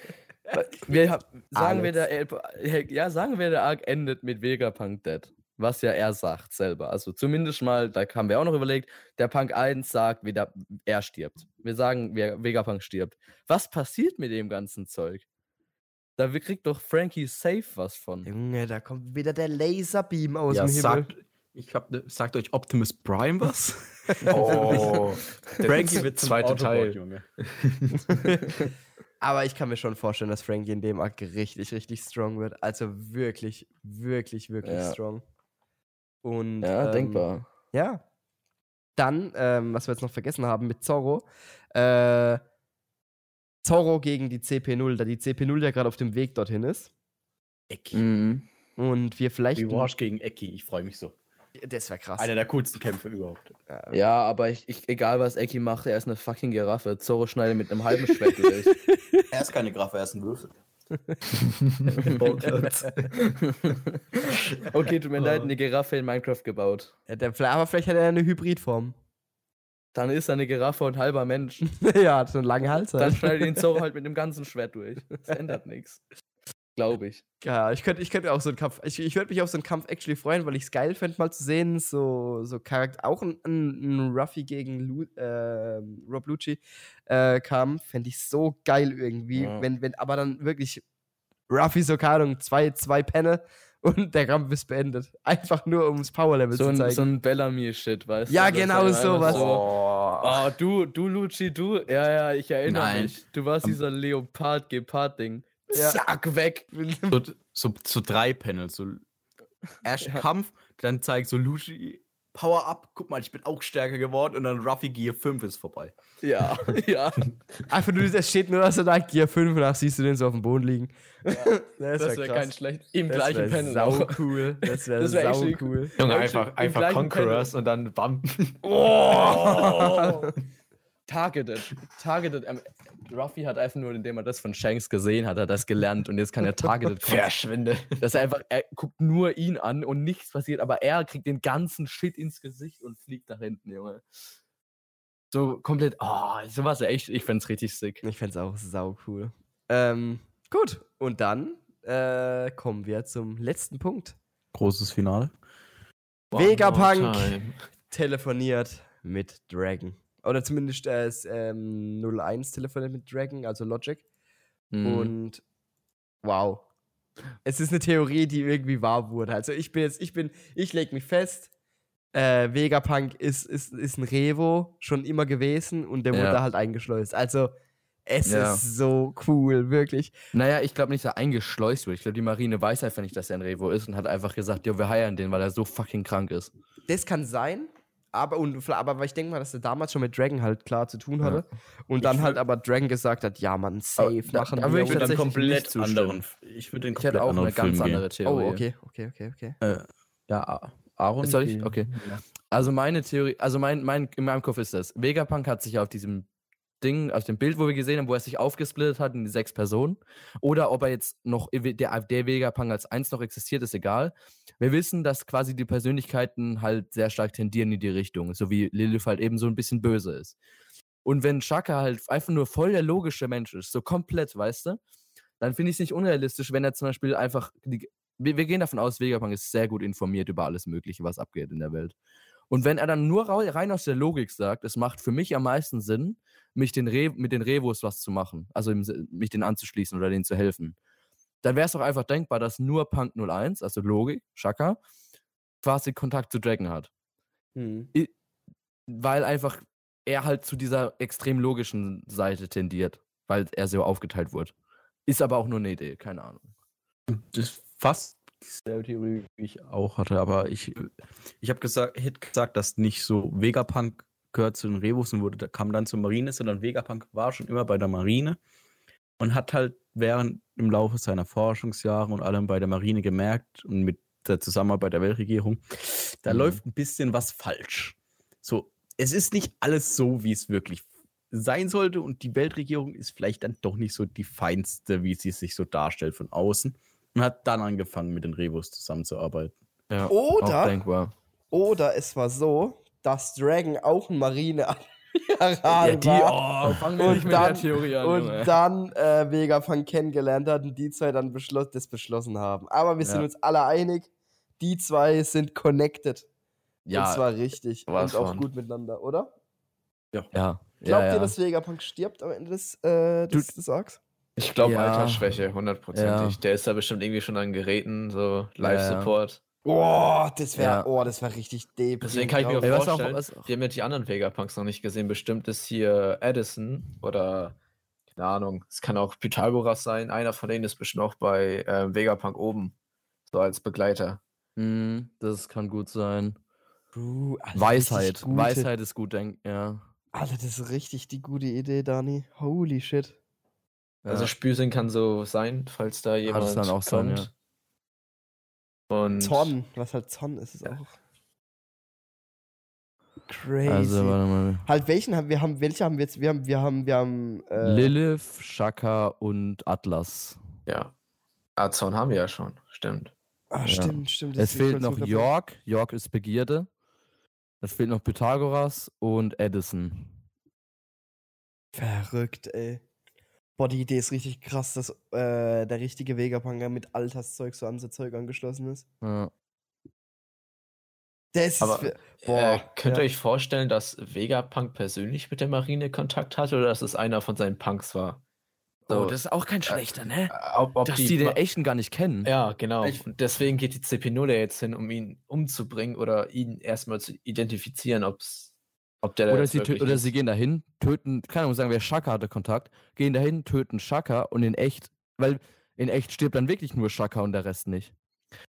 wir, sagen wir der, ja, sagen wir der Arc endet mit Vegapunk Dead. Was ja er sagt selber. Also zumindest mal, da haben wir auch noch überlegt, der Punk 1 sagt, wieder, er stirbt. Wir sagen, wer- Vegapunk stirbt. Was passiert mit dem ganzen Zeug? Da kriegt doch Frankie safe was von. Junge, da kommt wieder der Laserbeam aus ja, dem Himmel. sagt, ich hab, ne- sagt euch Optimus Prime was? Oh, Frankie wird zum zweite Autobot, Teil. Junge. Aber ich kann mir schon vorstellen, dass Frankie in dem Arc richtig, richtig strong wird. Also wirklich, wirklich, wirklich Ja. strong. Und, Ja, ähm, denkbar. Ja. Dann, ähm, was wir jetzt noch vergessen haben mit Zorro. Äh, Zorro gegen die CP0, da die CP0 ja gerade auf dem Weg dorthin ist. Ecki. Mhm. Und wir vielleicht. Rewash gegen Ecki, ich freue mich so. Das wäre krass. Einer der coolsten Kämpfe überhaupt. Ja, aber ich, ich, egal was Eki macht, er ist eine fucking Giraffe. Zorro schneidet mit einem halben Schwert durch. Er ist keine Graffe, er ist ein Würfel. okay, tut mir leid, eine Giraffe in Minecraft gebaut. Ja, der, aber vielleicht hat er eine Hybridform. Dann ist er eine Giraffe und halber Mensch. ja, hat so einen langen Hals. Dann schneidet ihn Zorro halt mit dem ganzen Schwert durch. Das ändert nichts. Glaube ich. Ja, ich könnte ich könnte auch so einen Kampf. Ich, ich würde mich auf so einen Kampf actually freuen, weil ich es geil fände, mal zu sehen. So, so Charakter, auch ein, ein, ein Ruffy gegen Lu, äh, Rob Lucci äh, Kampf. Fände ich so geil irgendwie. Ja. Wenn, wenn, aber dann wirklich Ruffy so, keine Ahnung, zwei, zwei Penne und der Kampf ist beendet. Einfach nur, um das Power-Level So zu ein, zeigen. so ein Bellamy-Shit, weißt Ja, du? Das genau sowas. So, oh, du, du, Luci, du. Ja, ja, ich erinnere Nein. mich. Du warst dieser Leopard-Gepard-Ding. Ja. Zack, weg. So, so, so drei Panels. So erst Kampf, dann zeigt so Lucy Power up, guck mal, ich bin auch stärker geworden und dann Ruffy Gear 5 ist vorbei. Ja, ja. Einfach nur, es steht nur, dass er da Gear 5 und danach siehst du den so auf dem Boden liegen. das Das wär wäre krass. kein schlecht. Im Das gleichen wär Panel sau auch. cool. Das wäre wär sau cool. Junge, einfach, einfach Conquerors und dann bam. Oh. Targeted. Targeted. Ähm, Ruffy hat einfach nur, indem er das von Shanks gesehen hat, hat er das gelernt und jetzt kann er Targeted kommen. Verschwinde. Dass er einfach, er guckt nur ihn an und nichts passiert, aber er kriegt den ganzen Shit ins Gesicht und fliegt nach hinten, Junge. So komplett, oh, sowas echt, ich find's richtig sick. Ich fände es auch sau cool. Ähm, gut, und dann äh, kommen wir zum letzten Punkt. Großes Finale. Vegapunk. One. Telefoniert mit Dragon. Oder zumindest es, ähm, 01 telefoniert mit Dragon, also Logic. Mhm. Und wow. Es ist eine Theorie, die irgendwie wahr wurde. Also ich bin jetzt, ich bin, ich leg mich fest, äh, Vegapunk ist, ist, ist ein Revo schon immer gewesen und der Ja. wurde halt eingeschleust. Also es Ja. ist so cool, wirklich. Naja, ich glaube nicht, dass er eingeschleust wird. Ich glaube, die Marine weiß einfach nicht, dass er ein Revo ist und hat einfach gesagt, jo, wir heiern den, weil er so fucking krank ist. Das kann sein, aber, und, aber ich denke mal, dass er damals schon mit Dragon halt klar zu tun hatte. Und dann Ich halt aber Dragon gesagt hat, ja, man, safe da- machen da Ich und- würde tatsächlich komplett anderen. Ich würde den Ich hätte komplett auch eine ganz Film andere oh, Theorie. okay, okay, okay, okay. Gehen. Äh, ja, Aaron. Soll ich? Okay. Ja. Also meine Theorie, also mein, mein, in meinem Kopf ist das. Vegapunk hat sich auf diesem Ding, auf dem Bild, wo wir gesehen haben, wo er sich aufgesplittet hat in die sechs Personen, oder ob er jetzt noch, der, der Vegapunk als eins noch existiert, ist egal. Wir wissen, dass quasi die Persönlichkeiten halt sehr stark tendieren in die Richtung, so wie Lilith halt eben so ein bisschen böse ist. Und wenn Shaka halt einfach nur voll der logische Mensch ist, so komplett, weißt du, dann finde ich es nicht unrealistisch, wenn er zum Beispiel einfach, die, wir, wir gehen davon aus, Vegapunk ist sehr gut informiert über alles Mögliche, was abgeht in der Welt. Und wenn er dann nur rein aus der Logik sagt, es macht für mich am meisten Sinn, mich den Re mit den Revos was zu machen, also mich denen anzuschließen oder denen zu helfen, dann wäre es doch einfach denkbar, dass nur Punk 01, also Logik, Shaka, quasi Kontakt zu Dragon hat. Hm. Weil einfach er halt zu dieser extrem logischen Seite tendiert, weil er so aufgeteilt wurde. Ist aber auch nur eine Idee, keine Ahnung. Das ist fast dieselbe Theorie, wie ich auch hatte, aber ich, ich habe gesagt, hätte gesagt, dass nicht so Vegapunk gehört zu den Rebus und wurde, kam dann zur Marine, sondern Vegapunk war schon immer bei der Marine und hat halt während im Laufe seiner Forschungsjahre und allem bei der Marine gemerkt und mit der Zusammenarbeit der Weltregierung, da Mhm. läuft ein bisschen was falsch. So, es ist nicht alles so, wie es wirklich sein sollte und die Weltregierung ist vielleicht dann doch nicht so die feinste, wie sie sich so darstellt von außen und hat dann angefangen, mit den Revos zusammenzuarbeiten. Ja, Oder- auch denkbar. Oder es war so, dass Dragon auch ein Marine-Admiral war. oh, fangen wir Und nicht mit dann- der Theorie an, und Junge. dann äh, Vegapunk kennengelernt hat und die zwei dann beschloss, das beschlossen haben. Aber wir sind Ja. uns alle einig, die zwei sind connected. Und ja, zwar richtig. und auch von. gut miteinander, oder? ja. Glaubt ja, ja. ihr, dass Vegapunk stirbt am Ende des, äh, des, des Arcs? Ich glaube, Ja. Altersschwäche, hundertprozentig. Ja. Der ist da bestimmt irgendwie schon an Geräten, so Ja, ja. Live-Support. Oh, das wäre Ja. oh, das wär richtig deep. Deswegen kann ich mir auch Ey, was auch- vorstellen, was auch- wir haben ja die anderen Vegapunks noch nicht gesehen. Bestimmt ist hier Edison oder, keine Ahnung, es kann auch Pythagoras sein. Einer von denen ist bestimmt auch bei äh, Vegapunk oben, so als Begleiter. Mhm, das kann gut sein. Uh, Alter, Weisheit. Weisheit ist gut, denk, ja. Alter, das ist richtig die gute Idee, Dani. Holy shit. Also ja. Spürsinn kann so sein, falls da jemand es dann auch sein, kommt. Und Zorn, was halt Zorn ist, ist auch. Crazy. Also, warte mal. halt welchen haben wir haben welche haben wir jetzt wir haben wir haben wir haben äh, Lilith, Shaka und Atlas. Ja. Azon haben wir ja schon, stimmt. ah, ja. stimmt, stimmt. Es fehlt noch dabei. York. York ist Begierde. Es fehlt noch Pythagoras und Edison. Verrückt, ey. Boah, die Idee ist richtig krass, dass äh, der richtige Vegapunk mit Alterszeug so an so Zeug angeschlossen ist. Ja. Das Aber, ist für, Boah, äh, könnt ihr ja. euch vorstellen, dass Vegapunk persönlich mit der Marine Kontakt hatte oder dass es einer von seinen Punks war? Oh, So, das ist auch kein schlechter, ne? äh, ob, ob Dass die den Ma- echten gar nicht kennen. Ja, genau. Ich- Und deswegen geht die CP0 ja jetzt hin, um ihn umzubringen oder ihn erstmal zu identifizieren, ob's, ob da Oder sie, oder sie gehen dahin, töten, keine Ahnung, sagen wir, Shaka hatte Kontakt, gehen dahin, töten Shaka und in echt, weil in echt stirbt dann wirklich nur Shaka und der Rest nicht.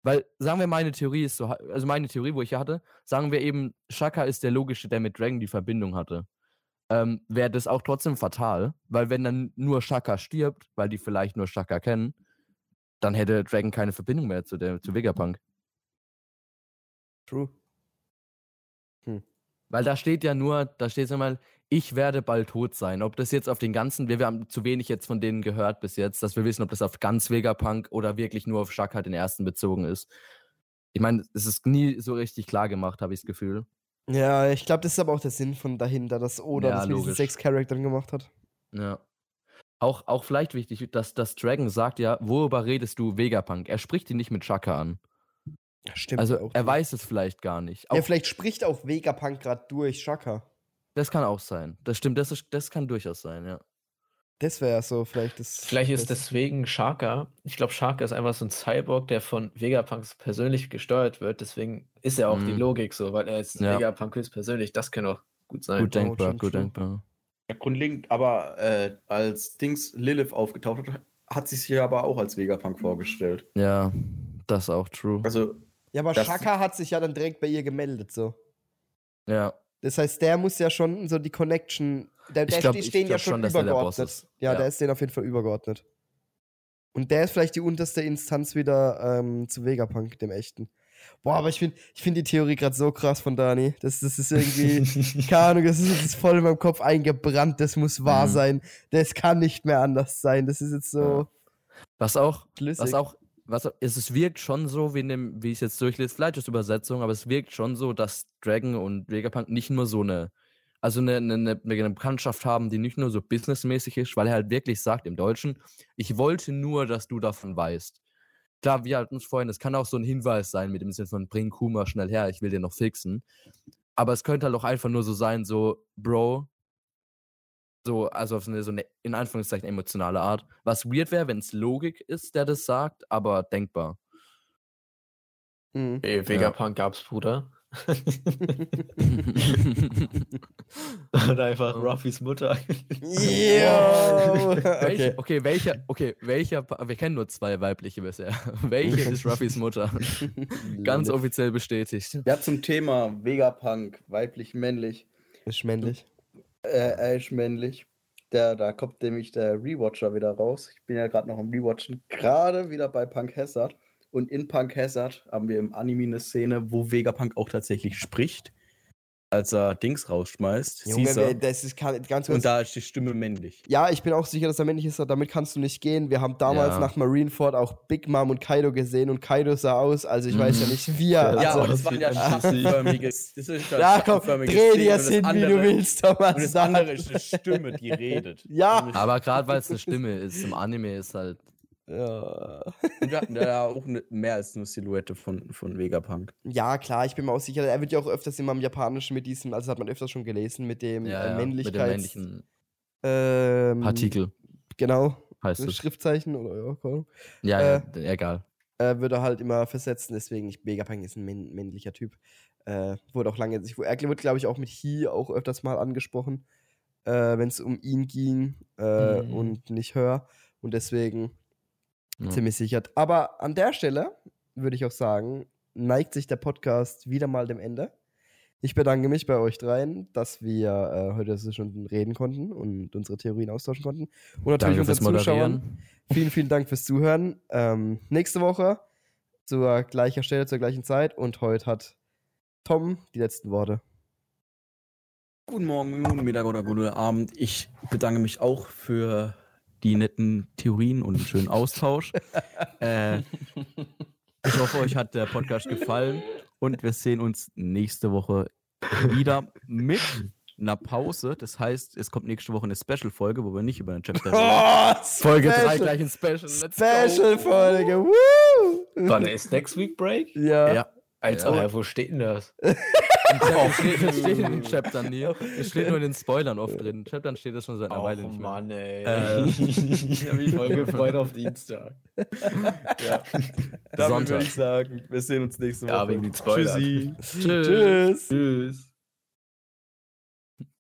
Weil, sagen wir, meine Theorie ist so, also meine Theorie, wo ich hatte, sagen wir eben, Shaka ist der Logische, der mit Dragon die Verbindung hatte. Ähm, Wäre das auch trotzdem fatal, weil wenn dann nur Shaka stirbt, weil die vielleicht nur Shaka kennen, dann hätte Dragon keine Verbindung mehr zu, der, zu Vegapunk. True. Weil da steht ja nur, da steht so mal, ich werde bald tot sein. Ob das jetzt auf den ganzen, wir, wir haben zu wenig jetzt von denen gehört bis jetzt, dass wir wissen, ob das auf ganz Vegapunk oder wirklich nur auf Shaka den ersten bezogen ist. Ich meine, es ist nie so richtig klar gemacht, habe ich das Gefühl. Ja, ich glaube, das ist aber auch der Sinn von dahinter, dass Oda Ja, das mit diesen sechs Charakteren gemacht hat. Ja. Auch, auch vielleicht wichtig, dass, dass Dragon sagt ja, worüber redest du Vegapunk? Er spricht ihn nicht mit Shaka an. Ja, stimmt. Also auch er nicht. weiß es vielleicht gar nicht. Auch, Ja, vielleicht spricht auch Vegapunk gerade durch Shaka. das kann auch sein. Das stimmt, das, ist, das kann durchaus sein, ja. Das wäre ja so vielleicht das. Vielleicht ist das, deswegen Shaka, ich glaube, Shaka ist einfach so ein Cyborg, der von Vegapunks persönlich gesteuert wird. Deswegen ist er auch die Mhm. Logik so, weil er ist Ja. Vegapunk höchstpersönlich. Das kann auch gut sein. Gut denkbar, gut denkbar. Ja, grundlegend, aber äh, als Dings Lilith aufgetaucht hat, hat sie sich ja aber auch als Vegapunk vorgestellt. Ja, das ist auch true. Also, Ja, aber das- Shaka hat sich ja dann direkt bei ihr gemeldet, so. Ja. Das heißt, der muss ja schon so die Connection. Der, Ich der glaub- stehen ja schon schon, er der übergeordnet. ist. Ja, der ist denen auf jeden Fall übergeordnet. Und der ist vielleicht die unterste Instanz wieder ähm, zu Vegapunk, dem echten. Boah, aber ich finde ich find die Theorie gerade so krass von Dani. Das, das ist irgendwie, keine Ahnung, das ist jetzt voll in meinem Kopf eingebrannt. Das muss wahr Mhm. sein. Das kann nicht mehr anders sein. Das ist jetzt so Was auch, was auch, was es, es wirkt schon so, wie, in dem, wie ich es jetzt durchlese, vielleicht ist Übersetzung, aber es wirkt schon so, dass Dragon und Vegapunk nicht nur so eine, also eine, eine, eine, eine Bekanntschaft haben, die nicht nur so businessmäßig ist, weil er halt wirklich sagt im Deutschen, ich wollte nur, dass du davon weißt. Klar, wir hatten uns vorhin, das kann auch so ein Hinweis sein mit dem Sinne von bring Kuma schnell her, ich will den noch fixen. Aber es könnte halt auch einfach nur so sein, so, Bro, so, also auf so eine, so eine in Anführungszeichen emotionale Art. Was weird wäre, wenn es Logik ist, der das sagt, aber denkbar. Mhm. Ey, Vegapunk gab's, Bruder. Oder einfach. Ruffys Mutter. Yo! Okay. okay, welcher, okay, welcher, wir kennen nur zwei weibliche bisher. Welche ist Ruffys Mutter? Ganz offiziell bestätigt. ja, zum Thema Vegapunk, weiblich, männlich. Ist männlich. Äh, ist männlich. Der, da kommt nämlich der Rewatcher wieder raus. Ich bin ja gerade noch am Rewatchen. Gerade wieder bei Punk Hazard. Und in Punk Hazard haben wir im Anime eine Szene, wo Vegapunk auch tatsächlich spricht. Als er Dings rausschmeißt. Junge, Caesar. das ist ganz kurz. und da ist die Stimme männlich. Ja, ich bin auch sicher, dass er männlich ist, aber damit kannst du nicht gehen. Wir haben damals Ja. nach Marineford auch Big Mom und Kaido gesehen und Kaido sah aus, also ich weiß ja Mhm. nicht, wie er. Ja, also, aber das waren ja ein schattenförmiges. Das ist ja komm, dreh dir das hin, wie du andere- willst, Thomas. Und das andere ist eine Stimme, die redet. Ja. Aber gerade weil es eine Stimme ist, im Anime ist halt. Ja. Und wir hatten ja auch eine, mehr als eine Silhouette von, von Vegapunk. ja, klar, ich bin mir auch sicher, er wird ja auch öfters immer im Japanischen mit diesem, also hat man öfters schon gelesen, mit dem Ja, äh, ja, mit dem Männlichkeits... ähm, Partikel Genau, heißt es. Schriftzeichen oder ja, äh, ja, egal. äh, würde er halt immer versetzen, deswegen, ich, Vegapunk ist ein männ männlicher Typ. Äh, wurde auch lange, sich, er wird, glaube ich, auch mit He auch öfters mal angesprochen, äh, wenn es um ihn ging äh, Mhm. und nicht Hör. Und deswegen Ja. ziemlich sicher. Aber an der Stelle würde ich auch sagen, neigt sich der Podcast wieder mal dem Ende. Ich bedanke mich bei euch dreien, dass wir äh, heute so schon reden konnten und unsere Theorien austauschen konnten. Und natürlich Danke unseren Zuschauern. Vielen, vielen Dank fürs Zuhören. Ähm, nächste Woche zur gleichen Stelle, zur gleichen Zeit. Und heute hat Tom die letzten Worte. Guten Morgen, guten Mittag oder guten Abend. Ich bedanke mich auch für die netten Theorien und den schönen Austausch. äh, ich hoffe, euch hat der Podcast gefallen und wir sehen uns nächste Woche wieder mit einer Pause. Das heißt, es kommt nächste Woche eine Special-Folge, wo wir nicht über den Chapter reden. Oh, Folge 3 Special- gleich ein Special. Special-Folge. Wann ist Next Week Break? Ja. Ja, Alter, Ja. wo steht denn das? Chapter steht, das steht in den Chaptern nie. Es steht nur in den Spoilern oft drin. In Chaptern steht das schon seit einer Weile Oh nicht mehr. Mann, ey. Äh, ich habe mich voll gefreut auf Dienstag. ja. Damit Sonntag. würde ich sagen, wir sehen uns nächste Woche. Ja, wegen den Spoilern. Tschüssi. Tschüss. Tschüss. Tschüss.